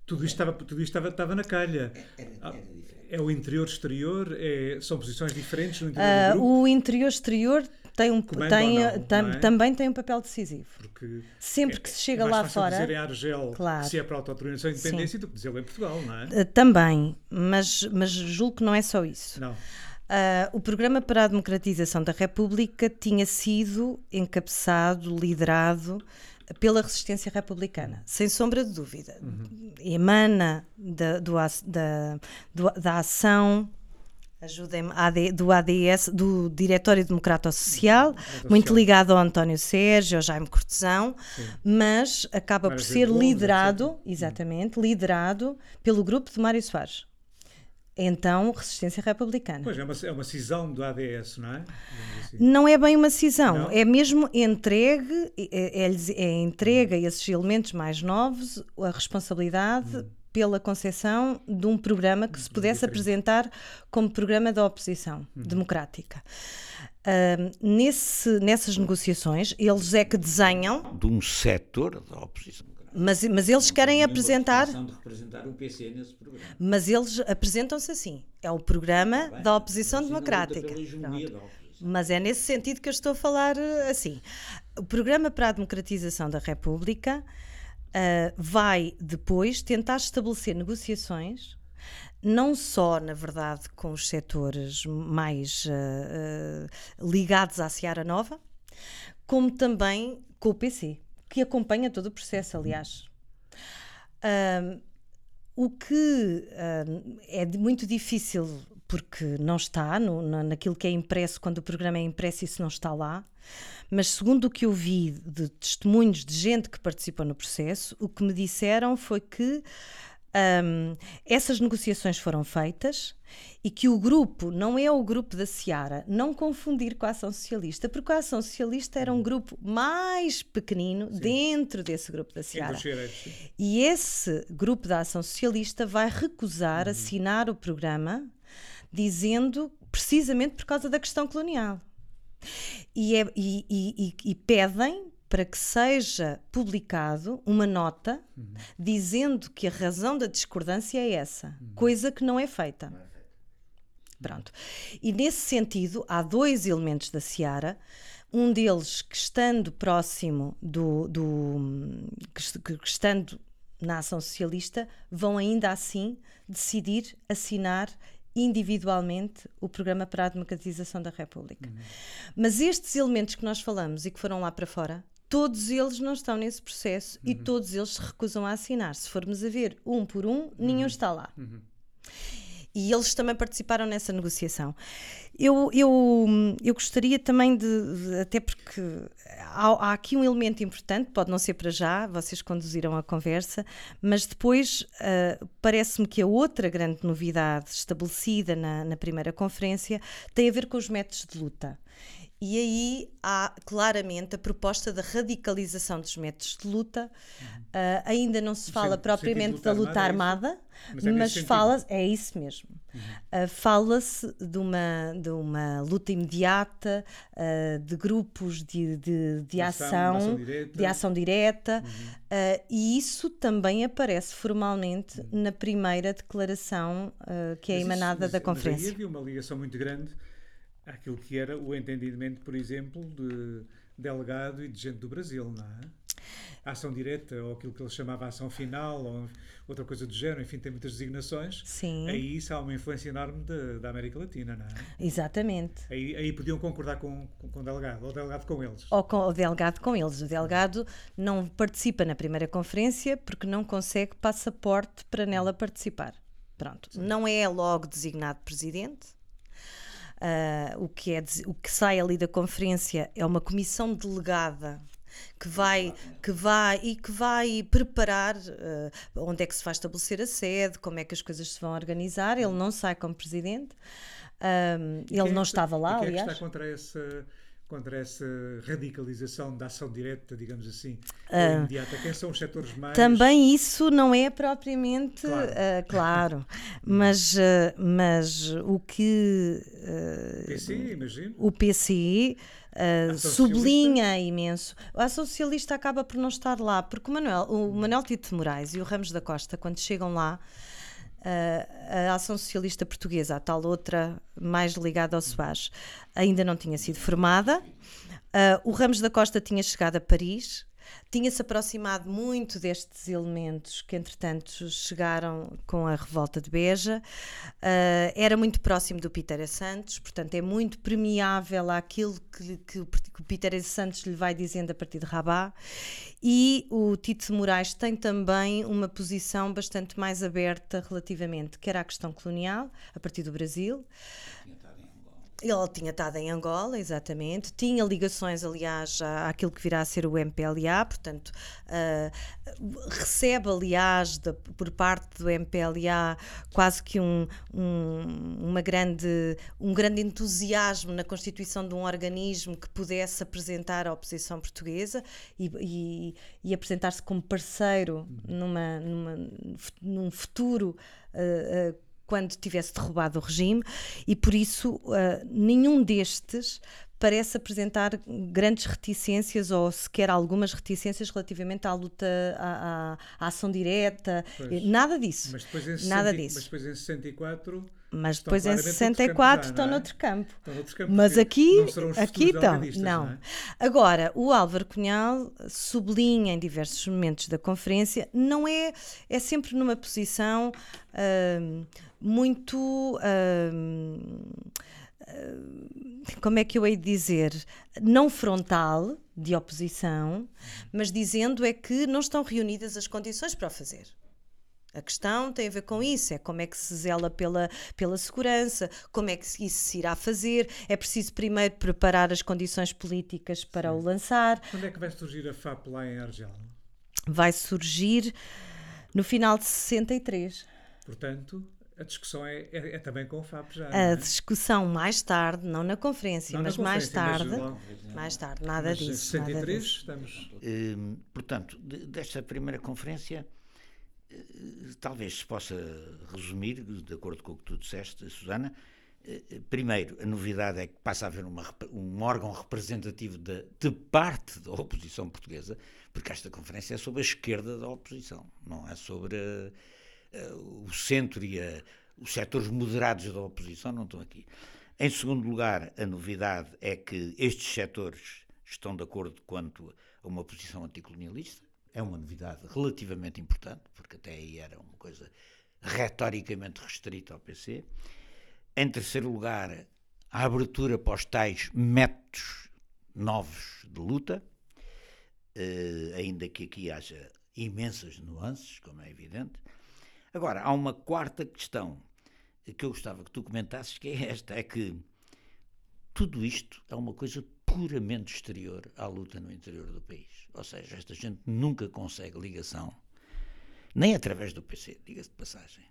tudo isto estava, tudo isto estava, estava na calha. Era, era é o interior-exterior? É, são posições diferentes no interior uh, O interior-exterior tem um, tem, não, tam, é? também tem um papel decisivo. Porque Sempre que se chega é lá fora. dizer em Argel claro. se é para a autodeterminação e independência Sim. do que dizer em Portugal, não é? Uh, também, mas, mas julgo que não é só isso. Não. Uh, o Programa para a Democratização da República tinha sido encabeçado, liderado pela resistência republicana, sem sombra de dúvida. Uhum. Emana da, do, da, do, da ação Ajudem-me, do ADS, do Diretório Democrata Social, muito ligado ao António Sérgio, ao Jaime Cortesão, Sim. mas acaba por ser liderado, exatamente, liderado pelo grupo de Mário Soares. Então, Resistência Republicana. Pois, é uma, é uma cisão do ADS, não é? Assim. Não é bem uma cisão, não? é mesmo entregue, é, é, é entrega a esses elementos mais novos a responsabilidade hum. Pela concessão de um programa que se pudesse apresentar como programa da oposição hum. democrática. Uh, nesse, nessas negociações, eles é que desenham. De um setor da oposição mas, mas eles querem apresentar. De representar PC nesse programa. Mas eles apresentam-se assim. É o programa Bem, da oposição democrática. Mas é nesse sentido que eu estou a falar eh, assim. O programa para a democratização da República uh, vai depois tentar estabelecer negociações não só, na verdade, com os setores mais uh, uh, ligados à Seara Nova, como também com o PC que acompanha todo o processo, aliás. Um, o que é muito difícil porque não está no, na, naquilo que é impresso, quando o programa é impresso, isso não está lá. Mas segundo o que eu vi de testemunhos de gente que participou no processo, o que me disseram foi que um, essas negociações foram feitas e que o grupo não é o grupo da Seara, não confundir com a Ação Socialista, porque a Ação Socialista era um uhum. grupo mais pequenino sim. dentro desse grupo da Seara. E esse grupo da Ação Socialista vai recusar uhum. assinar o programa dizendo precisamente por causa da questão colonial. E, é, e, e, e pedem para que seja publicado uma nota uhum. dizendo que a razão da discordância é essa, uhum. coisa que não é feita. Não é feita. Pronto. E nesse sentido, há dois elementos da Seara. Um deles que estando próximo do, do que, que estando na ação socialista, vão ainda assim decidir assinar individualmente o programa para a democratização da República. Uhum. Mas estes elementos que nós falamos e que foram lá para fora todos eles não estão nesse processo uhum. e todos eles se recusam a assinar. Se formos a ver um por um, nenhum uhum. está lá. E eles também participaram nessa negociação. Eu, eu, eu gostaria também de, até porque há, há, aqui um elemento importante, pode não ser para já, vocês conduziram a conversa, mas depois uh, parece-me que a outra grande novidade estabelecida na, na primeira conferência tem a ver com os métodos de luta. E aí há claramente a proposta da radicalização dos métodos de luta. Uh, ainda não se fala propriamente da luta armada, armada mas, é mas fala é isso mesmo. Uhum. Uh, Fala-se de uma, de uma luta imediata, uh, de grupos de, de, de ação, ação de ação direta, uhum. e isso também aparece formalmente uhum. na primeira declaração que é mas emanada isso, mas, da conferência. Mas aí havia uma ligação muito grande àquilo que era o entendimento, por exemplo, de delegado e de gente do Brasil, não é? A ação direta, ou aquilo que ele chamava ação final, ou outra coisa do género, enfim, tem muitas designações. Sim. Aí isso há uma influência enorme de, da América Latina, não é? Exatamente. Aí, aí podiam concordar com, com, com, o delegado, ou o delegado com eles. Ou com o delegado com eles. O delegado não participa na primeira conferência porque não consegue passaporte para nela participar. Pronto. Sim. Não é logo designado presidente Uh, o, que é, o que sai ali da conferência é uma comissão delegada que vai, que vai e que vai preparar uh, onde é que se vai estabelecer a sede, como é que as coisas se vão organizar. Ele não sai como presidente. Um, ele não é estava lá, aliás. É que está contra essa contra essa radicalização da ação direta, digamos assim, uh, imediata? Quem são os setores mais. Também isso não é propriamente claro, uh, claro. mas, uh, mas o que. Uh, PC, imagino. O PCI. Uh, sublinha imenso. A ação socialista acaba por não estar lá, porque o Manuel, o Manuel Tito Moraes e o Ramos da Costa, quando chegam lá, a Ação Socialista Portuguesa, a tal outra mais ligada ao SOAS, ainda não tinha sido formada. Uh, o Ramos da Costa tinha chegado a Paris tinha-se aproximado muito destes elementos que, entretanto, chegaram com a revolta de Beja. Uh, era muito próximo do Peter Santos, portanto, é muito permeável àquilo que, que, que o Peter Santos lhe vai dizendo a partir de Rabat. E o Tito Moraes tem também uma posição bastante mais aberta relativamente, quer à questão colonial, a partir do Brasil. Ele tinha estado em Angola, exatamente. Tinha ligações, aliás, àquilo que virá a ser o MPLA, portanto, uh, recebe, aliás, de, por parte do MPLA quase que um, um, uma grande, um grande entusiasmo na constituição de um organismo que pudesse apresentar a oposição portuguesa e, e, e apresentar-se como parceiro numa, numa, num futuro. Uh, uh, quando tivesse derrubado o regime, e por isso uh, nenhum destes parece apresentar grandes reticências ou sequer algumas reticências relativamente à luta, à, à, à ação direta, pois. nada disso. Mas depois em, 60, nada disso. Mas depois em 64 mas depois em 64 estão, noutro campo. Estão noutro campo. Mas aqui, aqui estão. Não. não é? Agora, o Álvaro Cunhal sublinha em diversos momentos da conferência, não é, é sempre numa posição uh, muito. Uh, como é que eu hei de dizer? Não frontal, de oposição, mas dizendo é que não estão reunidas as condições para o fazer. A questão tem a ver com isso, é como é que se zela pela, pela segurança, como é que isso se irá fazer. É preciso primeiro preparar as condições políticas para Sim. o lançar. Quando é que vai surgir a FAP lá em Argel? Vai surgir no final de 63. Portanto, a discussão é, é, é, também com o FAP já. A é? discussão mais tarde, não na conferência, não mas na conferência, mais tarde. Mas, mais tarde, nada mas disso. Em 63 nada disso. estamos. Hum, portanto, desta primeira conferência talvez se possa resumir, de acordo com o que tu disseste, Susana. Eh, primeiro, a novidade é que passa a haver uma, um órgão representativo de, de, parte da oposição portuguesa, porque esta conferência é sobre a esquerda da oposição, não é sobre o centro e a, os setores moderados da oposição, não estão aqui. Em segundo lugar, a novidade é que estes setores estão de acordo quanto a uma posição anticolonialista, é uma novidade relativamente importante, porque até aí era uma coisa retoricamente restrita ao PC. Em terceiro lugar, a abertura para os tais métodos novos de luta, eh, ainda que aqui haja imensas nuances, como é evidente. Agora, há uma quarta questão que eu gostava que tu comentasses, que é esta: é que tudo isto é uma coisa puramente exterior à luta no interior do país. Ou seja, esta gente nunca consegue ligação, nem através do PC, diga-se de passagem.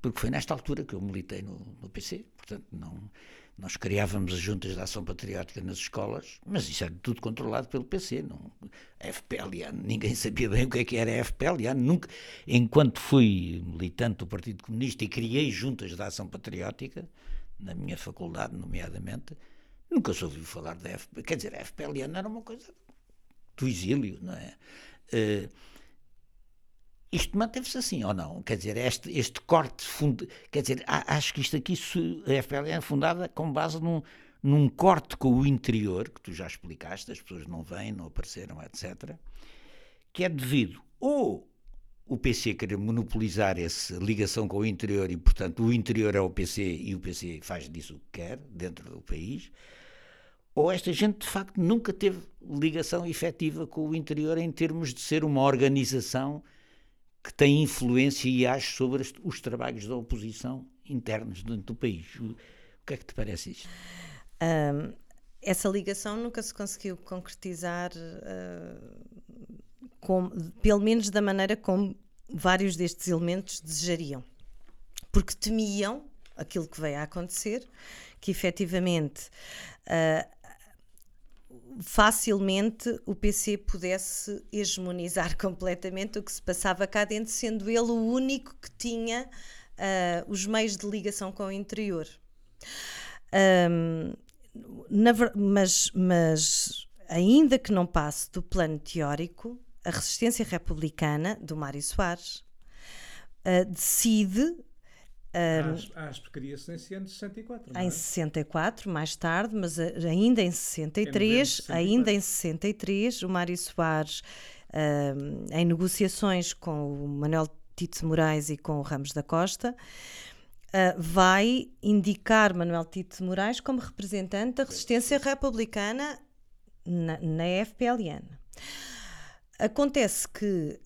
Porque foi nesta altura que eu militei no, no PC, portanto, não, nós criávamos as juntas de ação patriótica nas escolas, mas isso era tudo controlado pelo PC, não, FPLA, ninguém sabia bem o que, é que era FPLA, nunca, enquanto fui militante do Partido Comunista e criei juntas de ação patriótica, na minha faculdade, nomeadamente, Nunca se ouviu falar da FP. Quer dizer, a FPLN era uma coisa do exílio, não é? Uh, isto manteve-se assim ou não? Quer dizer, este, este corte. Fund... Quer dizer, acho que isto aqui, a FPLN é fundada com base num, num corte com o interior, que tu já explicaste, as pessoas não vêm, não apareceram, etc., que é devido ou o PC querer monopolizar essa ligação com o interior e, portanto, o interior é o PC e o PC faz disso o que quer dentro do país, ou esta gente de facto nunca teve ligação efetiva com o interior em termos de ser uma organização que tem influência e age sobre os trabalhos da oposição internos dentro do país. O que é que te parece isto? Um, essa ligação nunca se conseguiu concretizar, uh, com, pelo menos da maneira como vários destes elementos desejariam. Porque temiam aquilo que veio a acontecer, que efetivamente uh, facilmente o PC pudesse hegemonizar completamente o que se passava cá dentro, sendo ele o único que tinha uh, os meios de ligação com o interior. Um, na, mas, mas, ainda que não passe do plano teórico, a resistência republicana do Mário Soares uh, decide Um, a ASP cria-se nesse ano de 64, Em 64, mais tarde, mas ainda em 63, em ainda em 63, o Mário Soares, um, em negociações com o Manuel Tito Moraes e com o Ramos da Costa, uh, vai indicar Manuel Tito Moraes como representante da resistência republicana na, na FPLN. Acontece que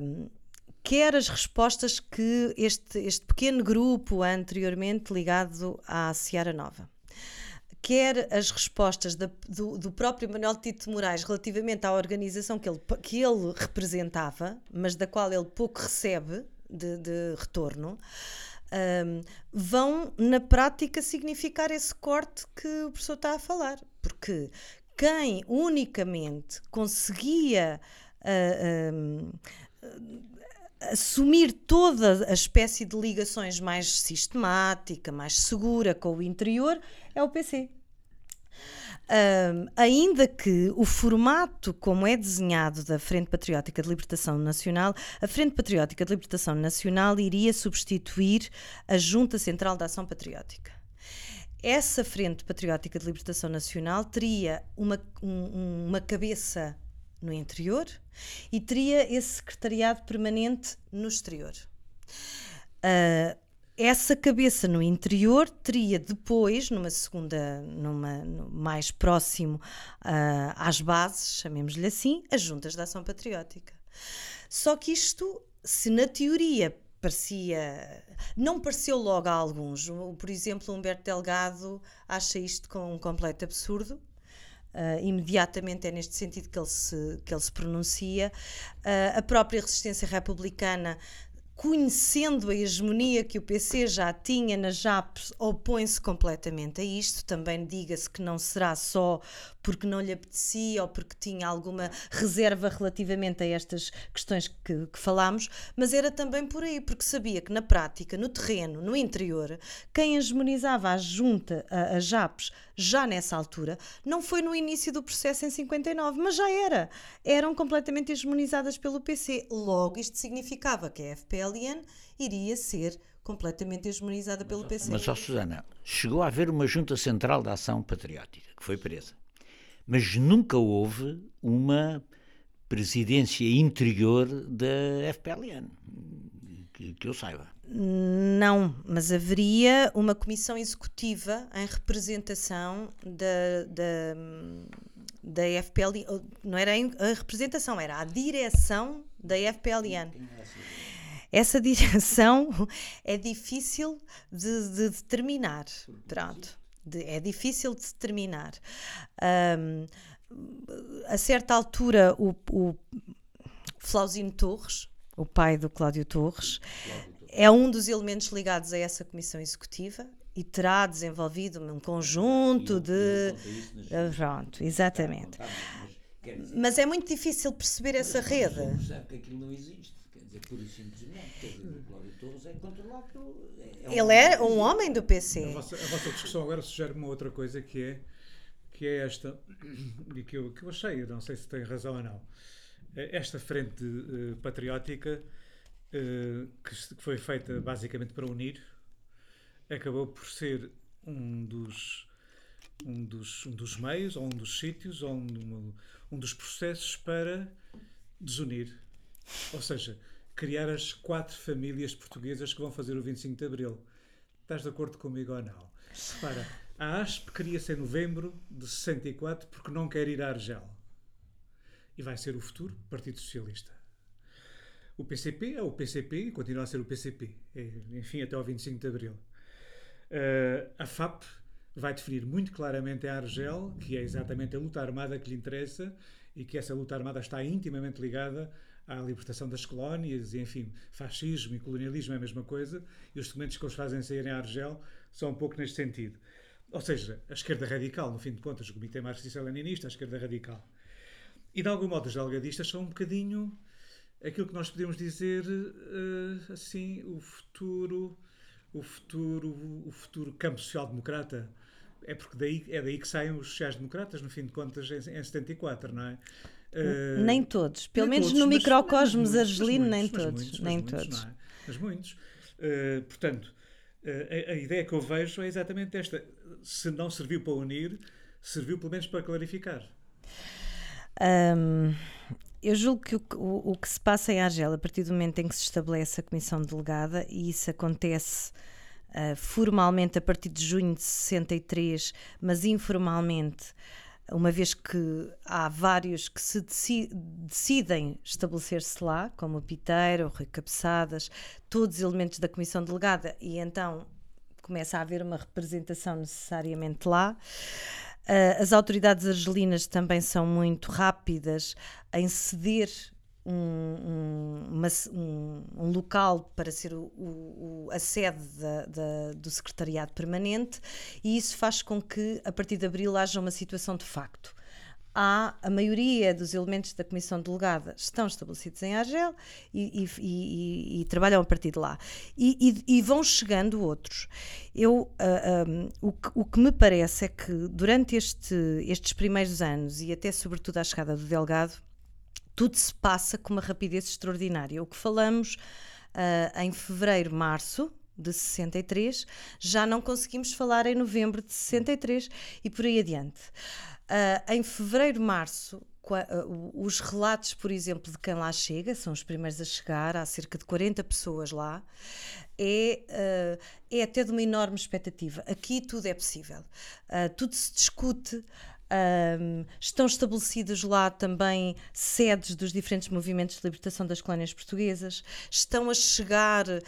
um, quer as respostas que este, este pequeno grupo anteriormente ligado à Seara Nova, quer as respostas da, do, do, próprio Manuel Tito Moraes relativamente à organização que ele, que ele representava, mas da qual ele pouco recebe de, de retorno, um, vão na prática significar esse corte que o professor está a falar. Porque quem unicamente conseguia uh, assumir toda a espécie de ligações mais sistemática, mais segura com o interior, é o PC. Um, ainda que o formato como é desenhado da Frente Patriótica de Libertação Nacional, a Frente Patriótica de Libertação Nacional iria substituir a Junta Central da Ação Patriótica. Essa Frente Patriótica de Libertação Nacional teria uma, um, uma cabeça no interior e teria esse secretariado permanente no exterior. Uh, essa cabeça no interior teria depois, numa segunda, numa mais próximo uh, às bases, chamemos-lhe assim, as juntas de ação patriótica. Só que isto, se na teoria parecia. Não pareceu logo a alguns. Por exemplo, Humberto Delgado acha isto com um completo absurdo. Uh, imediatamente é neste sentido que ele se, que ele se pronuncia. Uh, a própria resistência republicana conhecendo a hegemonia que o PC já tinha na JAPs, opõe-se completamente a isto. Também diga-se que não será só porque não lhe apetecia ou porque tinha alguma reserva relativamente a estas questões que, que falámos, mas era também por aí, porque sabia que na prática, no terreno, no interior, quem hegemonizava a junta, a, a JAPs, já nessa altura, não foi no início do processo em 59, mas já era. Eram completamente hegemonizadas pelo PC. Logo, isto significava que a Iria ser completamente hegemonizada pelo PC. Mas, ó Susana, chegou a haver uma junta central da ação patriótica, que foi presa mas nunca houve uma presidência interior da FPLN, que, que eu saiba. Não, mas haveria uma comissão executiva em representação da, da, da FPLN. Não era a representação, era a direção da FPLN. Essa direção é difícil de, de determinar. Pronto de, é difícil de determinar. Um, a certa altura, o, o Flauzino Torres, o pai do Cláudio Torres, é um dos elementos ligados a essa comissão executiva e terá desenvolvido um conjunto de. Pronto, exatamente. Mas é muito difícil perceber essa rede. Sabe que aquilo não existe, pura e simplesmente. Quer dizer, o Cláudio Torres é controlado é Ele é um homem do PC. A vossa, a vossa discussão agora sugere uma outra coisa que é, que é esta, e que eu, que eu achei, não sei se tem razão ou não. É esta frente uh, patriótica, uh, que, que foi feita basicamente para unir, acabou por ser um dos, um dos, um dos meios, ou um dos sítios, ou um, um dos processos para desunir. Ou seja, criar as quatro famílias portuguesas que vão fazer o 25 de Abril. Estás de acordo comigo ou não? Repara, a ASP cria-se em novembro de 64 porque não quer ir à Argel. E vai ser o futuro Partido Socialista. O PCP é o PCP e continua a ser o PCP. É, enfim, até ao 25 de Abril. Uh, a FAP vai definir muito claramente a Argel, que é exatamente a luta armada que lhe interessa e que essa luta armada está intimamente ligada à libertação das colónias, e enfim, fascismo e colonialismo é a mesma coisa, e os documentos que eles fazem sair em Argel são um pouco neste sentido. Ou seja, a esquerda radical, no fim de contas, o Comitê Marxista-Leninista, a esquerda radical. E de algum modo os delgadistas são um bocadinho aquilo que nós podemos dizer uh, assim, o futuro, o futuro, o futuro campo social-democrata. É porque daí, é daí que saem os sociais-democratas, no fim de contas, em, em 74, não é? Uh, nem todos, pelo nem menos todos, no mas, microcosmos argelino, nem todos. nem todos. É? Mas muitos. Uh, portanto, a, a, ideia que eu vejo é exatamente esta. Se não serviu para unir, serviu pelo menos para clarificar. Um, eu julgo que o, o, o, que se passa em Argel, a partir do momento em que se estabelece a comissão delegada, e isso acontece uh, formalmente a partir de junho de 63, mas informalmente uma vez que há vários que se decidem estabelecer-se lá, como o Piteiro, o Rui Cabeçadas, todos os elementos da Comissão Delegada, e então começa a haver uma representação necessariamente lá. Uh, as autoridades argelinas também são muito rápidas em ceder um, um, uma, um, um, local para ser o, o, a sede da, da, do secretariado permanente e isso faz com que a partir de abril haja uma situação de facto. Há a maioria dos elementos da comissão delegada estão estabelecidos em Argel e, e, e, e trabalham a partir de lá. E, vão chegando outros. Eu uh, ah, um, o, que, o que me parece é que durante este, estes primeiros anos e até sobretudo à chegada do Delgado tudo se passa com uma rapidez extraordinária. O que falamos uh, em fevereiro, março de 63, já não conseguimos falar em novembro de 63 e por aí adiante. Uh, em fevereiro, março, os relatos, por exemplo, de quem lá chega, são os primeiros a chegar, há cerca de 40 pessoas lá, é, é até de uma enorme expectativa. Aqui tudo é possível, tudo se discute. Um, estão estabelecidas lá também sedes dos diferentes movimentos de libertação das colónias portuguesas. Estão a chegar, uh,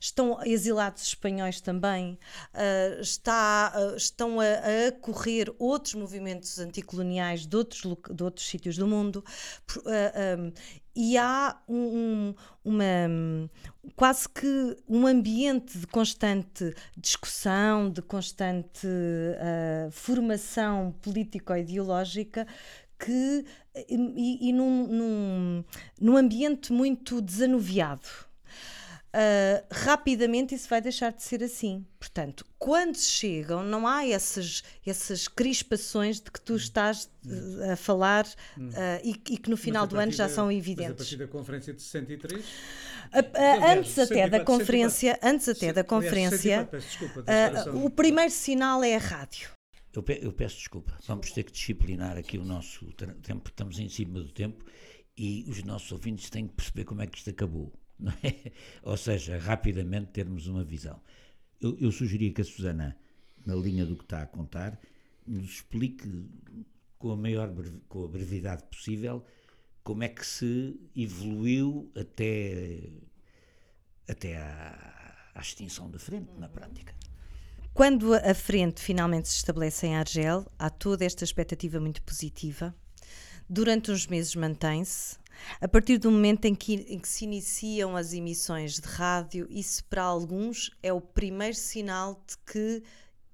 estão exilados espanhóis também. Uh, está, uh, estão a, a correr outros movimentos anticoloniais de outros, de outros sítios do mundo. Um, e há um, uma quase que um ambiente de constante discussão, de constante uh, formação político-ideológica que e, e num, num, num ambiente muito desanuviado Uh, rapidamente isso vai deixar de ser assim. Portanto, quando chegam, não há essas, essas crispações de que tu estás uh, a falar uh, e, e, que no final do ano já são evidentes. Mas a partir da conferência de 63? antes até da conferência, antes até da conferência, o primeiro sinal é a rádio. Eu, pe eu peço desculpa, vamos ter que disciplinar aqui o nosso tempo, estamos em cima do tempo e os nossos ouvintes têm que perceber como é que isto acabou é? Ou seja, rapidamente termos uma visão. Eu, eu sugeria que a Susana, na linha do que está a contar, nos explique com a maior com a brevidade possível como é que se evoluiu até, até à, à extinção da frente, na prática. Quando a frente finalmente se estabelece em Argel, há toda esta expectativa muito positiva. Durante uns meses mantém-se, a partir do momento em que, em que se iniciam as emissões de rádio, isso para alguns é o primeiro sinal de que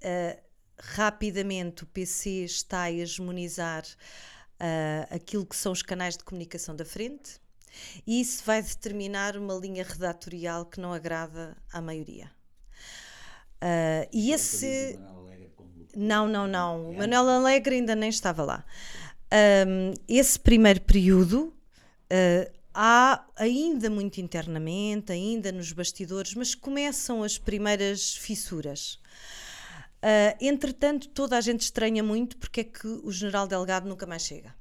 uh, rapidamente o PC está a hegemonizar uh, aquilo que são os canais de comunicação da frente, e isso vai determinar uma linha redatorial que não agrada à maioria. Uh, e esse. Não, não, não. O Manuel Alegre ainda nem estava lá. Um, esse primeiro período Uh, há ainda muito internamente, ainda nos bastidores, mas começam as primeiras fissuras. Uh, entretanto, toda a gente estranha muito porque é que o general Delgado nunca mais chega.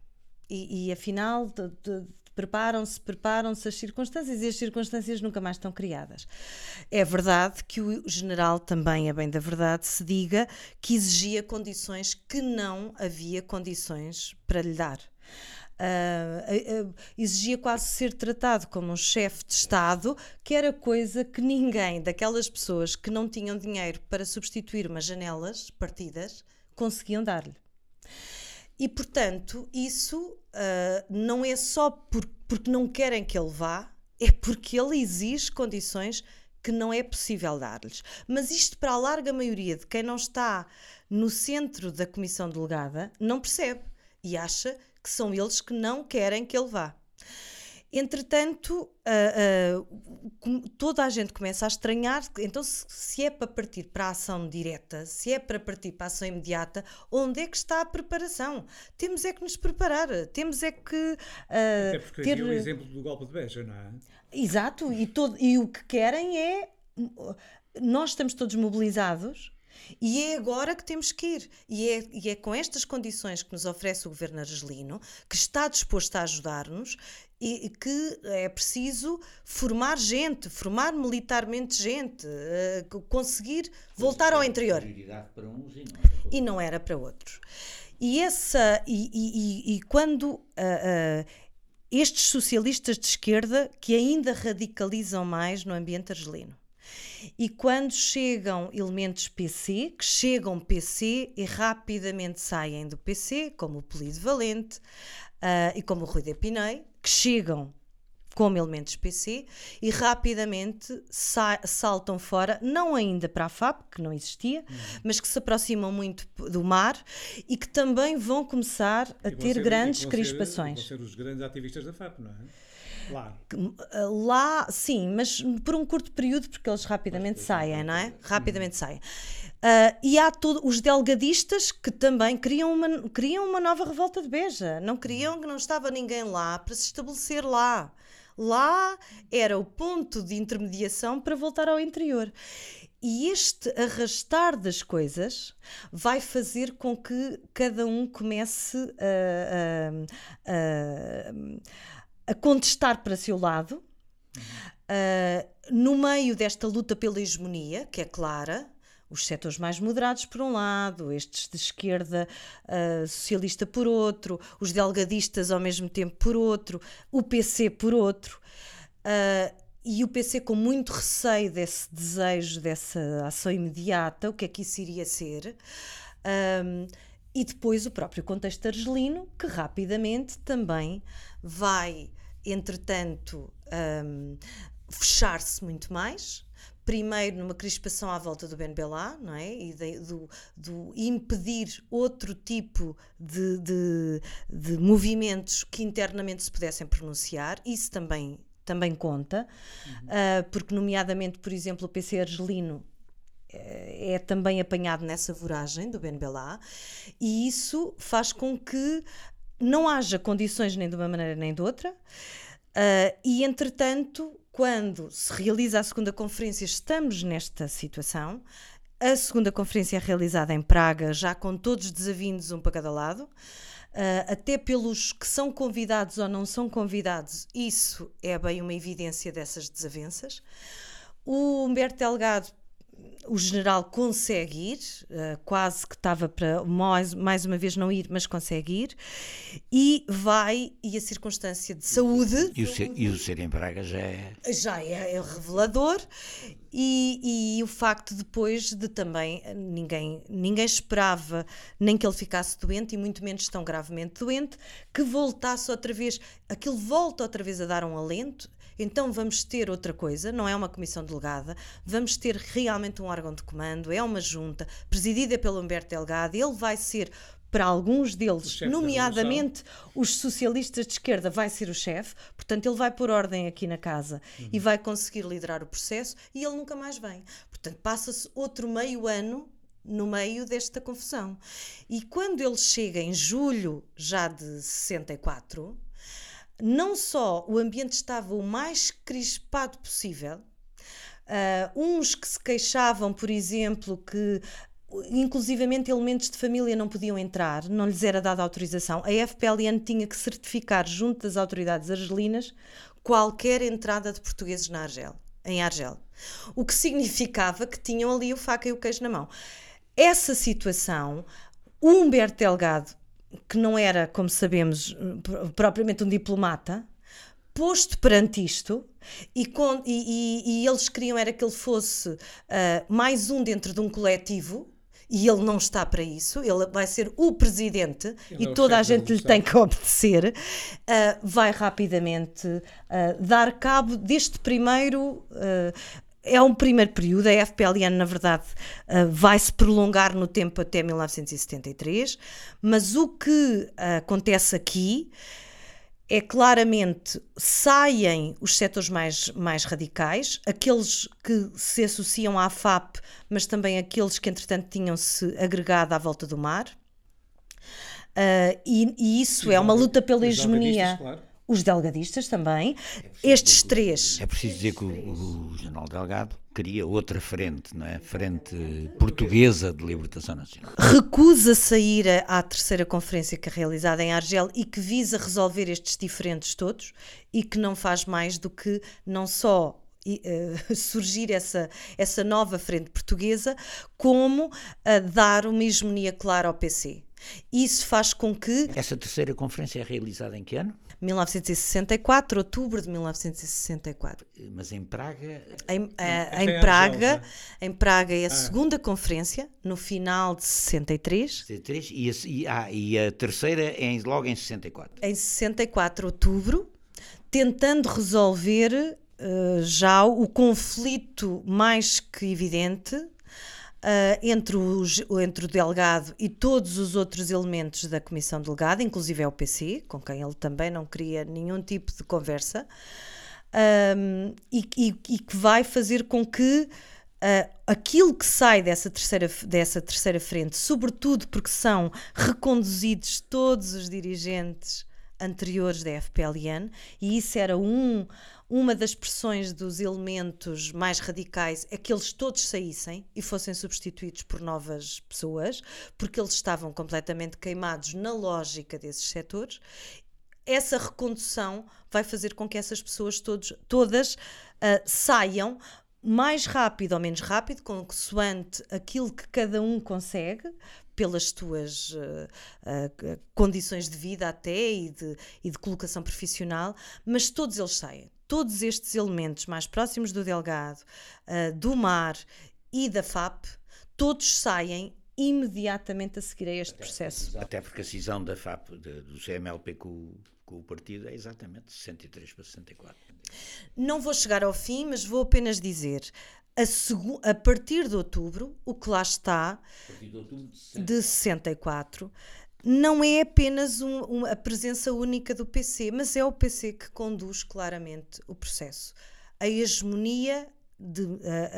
E, e afinal, preparam-se, preparam-se as circunstâncias e as circunstâncias nunca mais estão criadas. É verdade que o general, também é bem da verdade, se diga que exigia condições que não havia condições para lhe dar. Uh, exigia quase ser tratado como um chefe de Estado, que era coisa que ninguém daquelas pessoas que não tinham dinheiro para substituir umas janelas partidas conseguiam dar-lhe. E portanto, isso uh, não é só por, porque não querem que ele vá, é porque ele exige condições que não é possível dar-lhes. Mas isto, para a larga maioria de quem não está no centro da comissão delegada, não percebe e acha que são eles que não querem que ele vá. Entretanto, uh, uh, toda a gente começa a estranhar, então se, se, é para partir para a ação direta, se é para partir para a ação imediata, onde é que está a preparação? Temos é que nos preparar, temos é que... Uh, Até porque ter... o exemplo do golpe de Beja, não é? Exato, e, todo, e o que querem é nós estamos todos mobilizados e é agora que temos que ir. E é, e é com estas condições que nos oferece o governo argelino, que está disposto a ajudar-nos e que é preciso formar gente, formar militarmente gente, uh, conseguir voltar ao interior. Para uns e, não e não era para outros. E, essa, e, e, e quando uh, uh, estes socialistas de esquerda que ainda radicalizam mais no ambiente argelino, e quando chegam elementos PC, que chegam PC e rapidamente saem do PC, como o Polido Valente uh, e como o Rui de Pinei, que chegam como elementos PC e rapidamente sa saltam fora, não ainda para a FAP, que não existia, uhum. mas que se aproximam muito do mar e que também vão começar a ter ser, grandes crispações. Ser, vão ser os grandes ativistas da FAP, não é? Lá. Lá, sim, mas por um curto período, porque eles rapidamente saem, não é? Rapidamente saem. Uh, e há todo, os delgadistas que também queriam uma, queriam uma nova revolta de Beja. Não queriam que não estava ninguém lá para se estabelecer lá. Lá era o ponto de intermediação para voltar ao interior. E este arrastar das coisas vai fazer com que cada um comece a, a, a, a contestar para seu lado. Uh, no meio desta luta pela hegemonia, que é clara, os setores mais moderados por um lado, estes de esquerda uh, socialista por outro, os delgadistas ao mesmo tempo por outro, o PC por outro. Uh, e o PC com muito receio desse desejo, dessa ação imediata, o que é que isso iria ser. Um, e depois o próprio contexto argelino, que rapidamente também vai, entretanto, um, fechar-se muito mais, primeiro numa crispação à volta do Ben Bella, não é? E de, do, do, impedir outro tipo de, de, de, movimentos que internamente se pudessem pronunciar, isso também, também conta, uhum. uh, porque, nomeadamente, por exemplo, o PC argelino eh, é também apanhado nessa voragem do Ben Bella, e isso faz com que não haja condições nem de uma maneira nem de outra, uh, e entretanto quando se realiza a segunda conferência, estamos nesta situação. A segunda conferência é realizada em Praga, já com todos desavindos um para cada lado. Uh, até pelos que são convidados ou não são convidados, isso é bem uma evidência dessas desavenças. O Humberto Delgado o general consegue ir, uh, quase que estava para mais, mais uma vez não ir, mas consegue ir, e vai, e a circunstância de saúde. E o ser, e o ser em Braga já é. Já é, é revelador, e, e, o facto depois de também ninguém, ninguém esperava nem que ele ficasse doente, e muito menos tão gravemente doente, que voltasse outra vez, aquilo volta outra vez a dar um alento, então vamos ter outra coisa, não é uma comissão delegada, vamos ter realmente um órgão de comando, é uma junta presidida pelo Humberto Delgado, ele vai ser para alguns deles, nomeadamente os socialistas de esquerda, vai ser o chefe, portanto, ele vai pôr ordem aqui na casa uhum. e vai conseguir liderar o processo e ele nunca mais vem. Portanto, passa-se outro meio ano no meio desta confusão. E quando ele chega em julho já de 64, não só o ambiente estava o mais crispado possível, uh, uns que se queixavam, por exemplo, que inclusivamente elementos de família não podiam entrar, não lhes era dada autorização. A FPLN tinha que certificar junto das autoridades argelinas qualquer entrada de portugueses na Argel, em Argel. O que significava que tinham ali o faca e o queijo na mão. Essa situação, Humberto Delgado que não era, como sabemos, propriamente um diplomata, posto perante isto, e, com, e, e, e eles queriam era que ele fosse uh, mais um dentro de um coletivo, e ele não está para isso, ele vai ser o presidente ele e é toda a gente lhe tem que obedecer, uh, vai rapidamente uh, dar cabo deste primeiro é um primeiro período, a FPLN, na verdade, uh, vai se prolongar no tempo até 1973, mas o que uh, acontece aqui é claramente saem os setores mais, mais radicais, aqueles que se associam à FAP, mas também aqueles que entretanto tinham-se agregado à volta do mar. Uh, e, e, isso Sim, é uma luta pela hegemonia. Claro os delgadistas também. É Estes três. É preciso dizer que o, o General Delgado queria outra frente, não é? Frente portuguesa de libertação nacional. Recusa sair à terceira conferência que é realizada em Argel e que visa resolver estes diferentes todos e que não faz mais do que não só uh, surgir essa, essa nova frente portuguesa, como uh, dar uma hegemonia clara ao PC. Isso faz com que. Essa terceira conferência é realizada em que ano? 1964, outubro de 1964. Mas em Praga? Em, é, em Praga, em Praga é a ah. segunda conferência, no final de 63. 63 e a, e, ah, e a terceira é em, logo em 64. Em 64, outubro, tentando resolver uh, já o conflito mais que evidente entre, os, entre o delegado e todos os outros elementos da comissão delegada, inclusive é o PC, com quem ele também não queria nenhum tipo de conversa, um, e, e, e, que vai fazer com que uh, aquilo que sai dessa terceira, dessa terceira frente, sobretudo porque são reconduzidos todos os dirigentes anteriores da FPLN, e isso era um uma das pressões dos elementos mais radicais é que eles todos saíssem e fossem substituídos por novas pessoas, porque eles estavam completamente queimados na lógica desses setores. Essa recondução vai fazer com que essas pessoas todos, todas uh, saiam mais rápido ou menos rápido, consoante aquilo que cada um consegue, pelas tuas uh, uh, condições de vida até e de, e de colocação profissional, mas todos eles saem todos estes elementos mais próximos do Delgado, uh, do mar e da FAP, todos saem imediatamente a seguir a este até processo. Porque, até porque a cisão da FAP, de, do CMLP com, com o partido, é exatamente 63 para 64. Não vou chegar ao fim, mas vou apenas dizer. A, a partir de outubro, o que lá está, de, outubro, de 64, não é apenas um, um, a presença única do PC, mas é o PC que conduz claramente o processo. A hegemonia, de,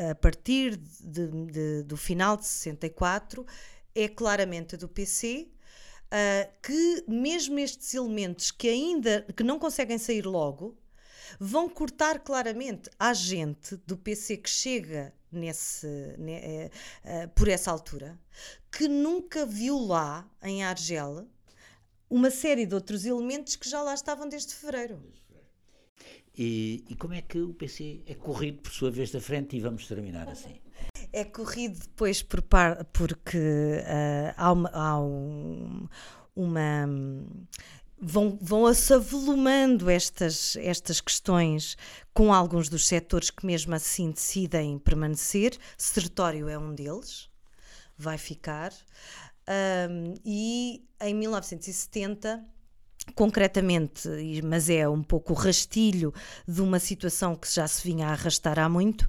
a, a, partir de, de, do final de 64, é claramente a do PC. Uh, que mesmo estes elementos que ainda que não conseguem sair logo vão cortar claramente a gente do PC que chega nesse, ne, uh, por essa altura, que nunca viu lá, em Argel, uma série de outros elementos que já lá estavam desde fevereiro. E, e como é que o PC é corrido por sua vez da frente e vamos terminar assim? É corrido depois por par, porque uh, há, uma, há um, uma vão, vão se avolumando estas, estas questões com alguns dos setores que mesmo assim decidem permanecer. Sertório é um deles, vai ficar. Um, e em 1970 concretamente, mas é um pouco o rastilho de uma situação que já se vinha a arrastar há muito,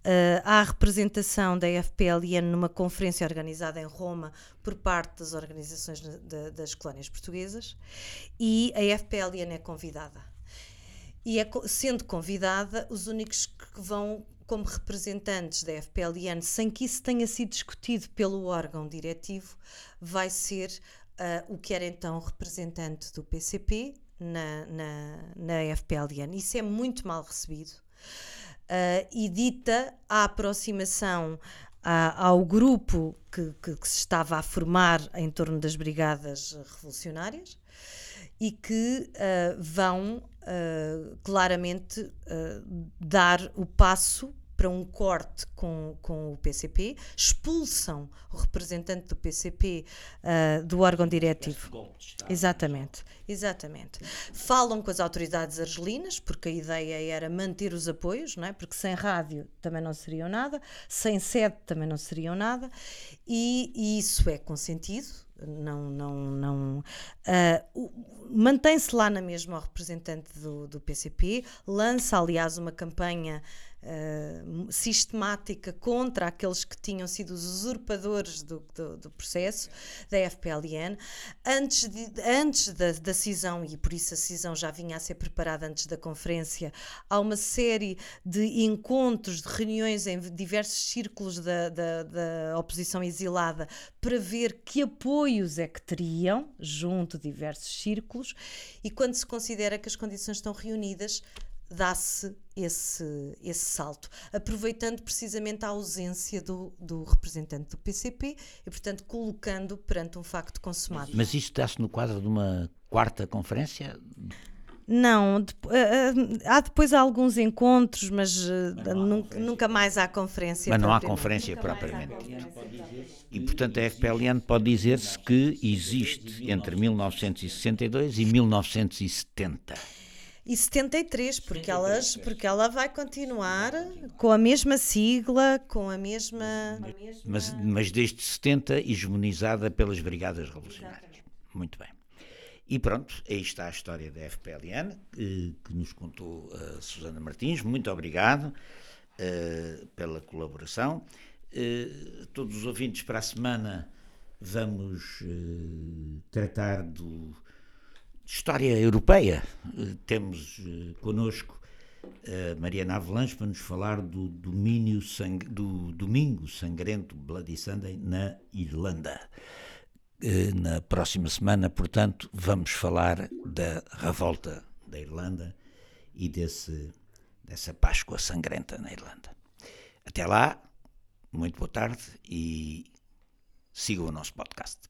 Uh, há a representação da FPLN numa conferência organizada em Roma por parte das organizações de, das colónias portuguesas e a FPLN é convidada. E é, sendo convidada, os únicos que vão como representantes da FPLN, sem que isso tenha sido discutido pelo órgão diretivo, vai ser uh, o que era então representante do PCP na, na, na FPLN. Isso é muito mal recebido uh, e dita a aproximação ao grupo que, que, que, se estava a formar em torno das brigadas revolucionárias e que uh, vão uh, claramente dar o passo para um corte com, com o PCP, expulsam o representante do PCP uh, do órgão diretivo. Exatamente, exatamente. Falam com as autoridades argelinas, porque a ideia era manter os apoios, não é? porque sem rádio também não seriam nada, sem sede também não seriam nada, e, e isso é consentido, não, não, não. Uh, Mantém-se lá na mesma o representante do, do PCP, lança, aliás, uma campanha uh, sistemática contra aqueles que tinham sido os usurpadores do, do, do processo da FPLN. Antes, de, antes da, da cisão, e por isso a cisão já vinha a ser preparada antes da conferência, há uma série de encontros, de reuniões em diversos círculos da, da, da oposição exilada para ver que apoios é que teriam junto diversos círculos e quando se considera que as condições estão reunidas, dá-se esse, esse salto, aproveitando precisamente a ausência do, do representante do PCP e, portanto, colocando perante um facto consumado. Mas isto dá-se no quadro de uma quarta conferência? Não, de, uh, uh, há depois alguns encontros, mas, uh, mas nunca, nunca, mais há conferência. Mas não há conferência propriamente. E, portanto, a FPLN pode dizer-se que existe entre 1962 e 1970 e 73, porque, 73, elas, porque ela vai continuar com a mesma sigla, com a mesma. Mas, mas desde 70, hegemonizada pelas Brigadas Revolucionárias. Exatamente. Muito bem. E pronto, aí está a história da FPLN, que, que nos contou a Susana Martins. Muito obrigado uh, pela colaboração. Uh, todos os ouvintes, para a semana vamos uh, tratar do história europeia. temos connosco a Mariana Avalanche para nos falar do, domínio sang do domingo sangrento Bloody Sunday na Irlanda. Eh, na próxima semana, portanto, vamos falar da revolta da Irlanda e desse, dessa Páscoa sangrenta na Irlanda. Até lá, muito boa tarde e sigam o nosso podcast.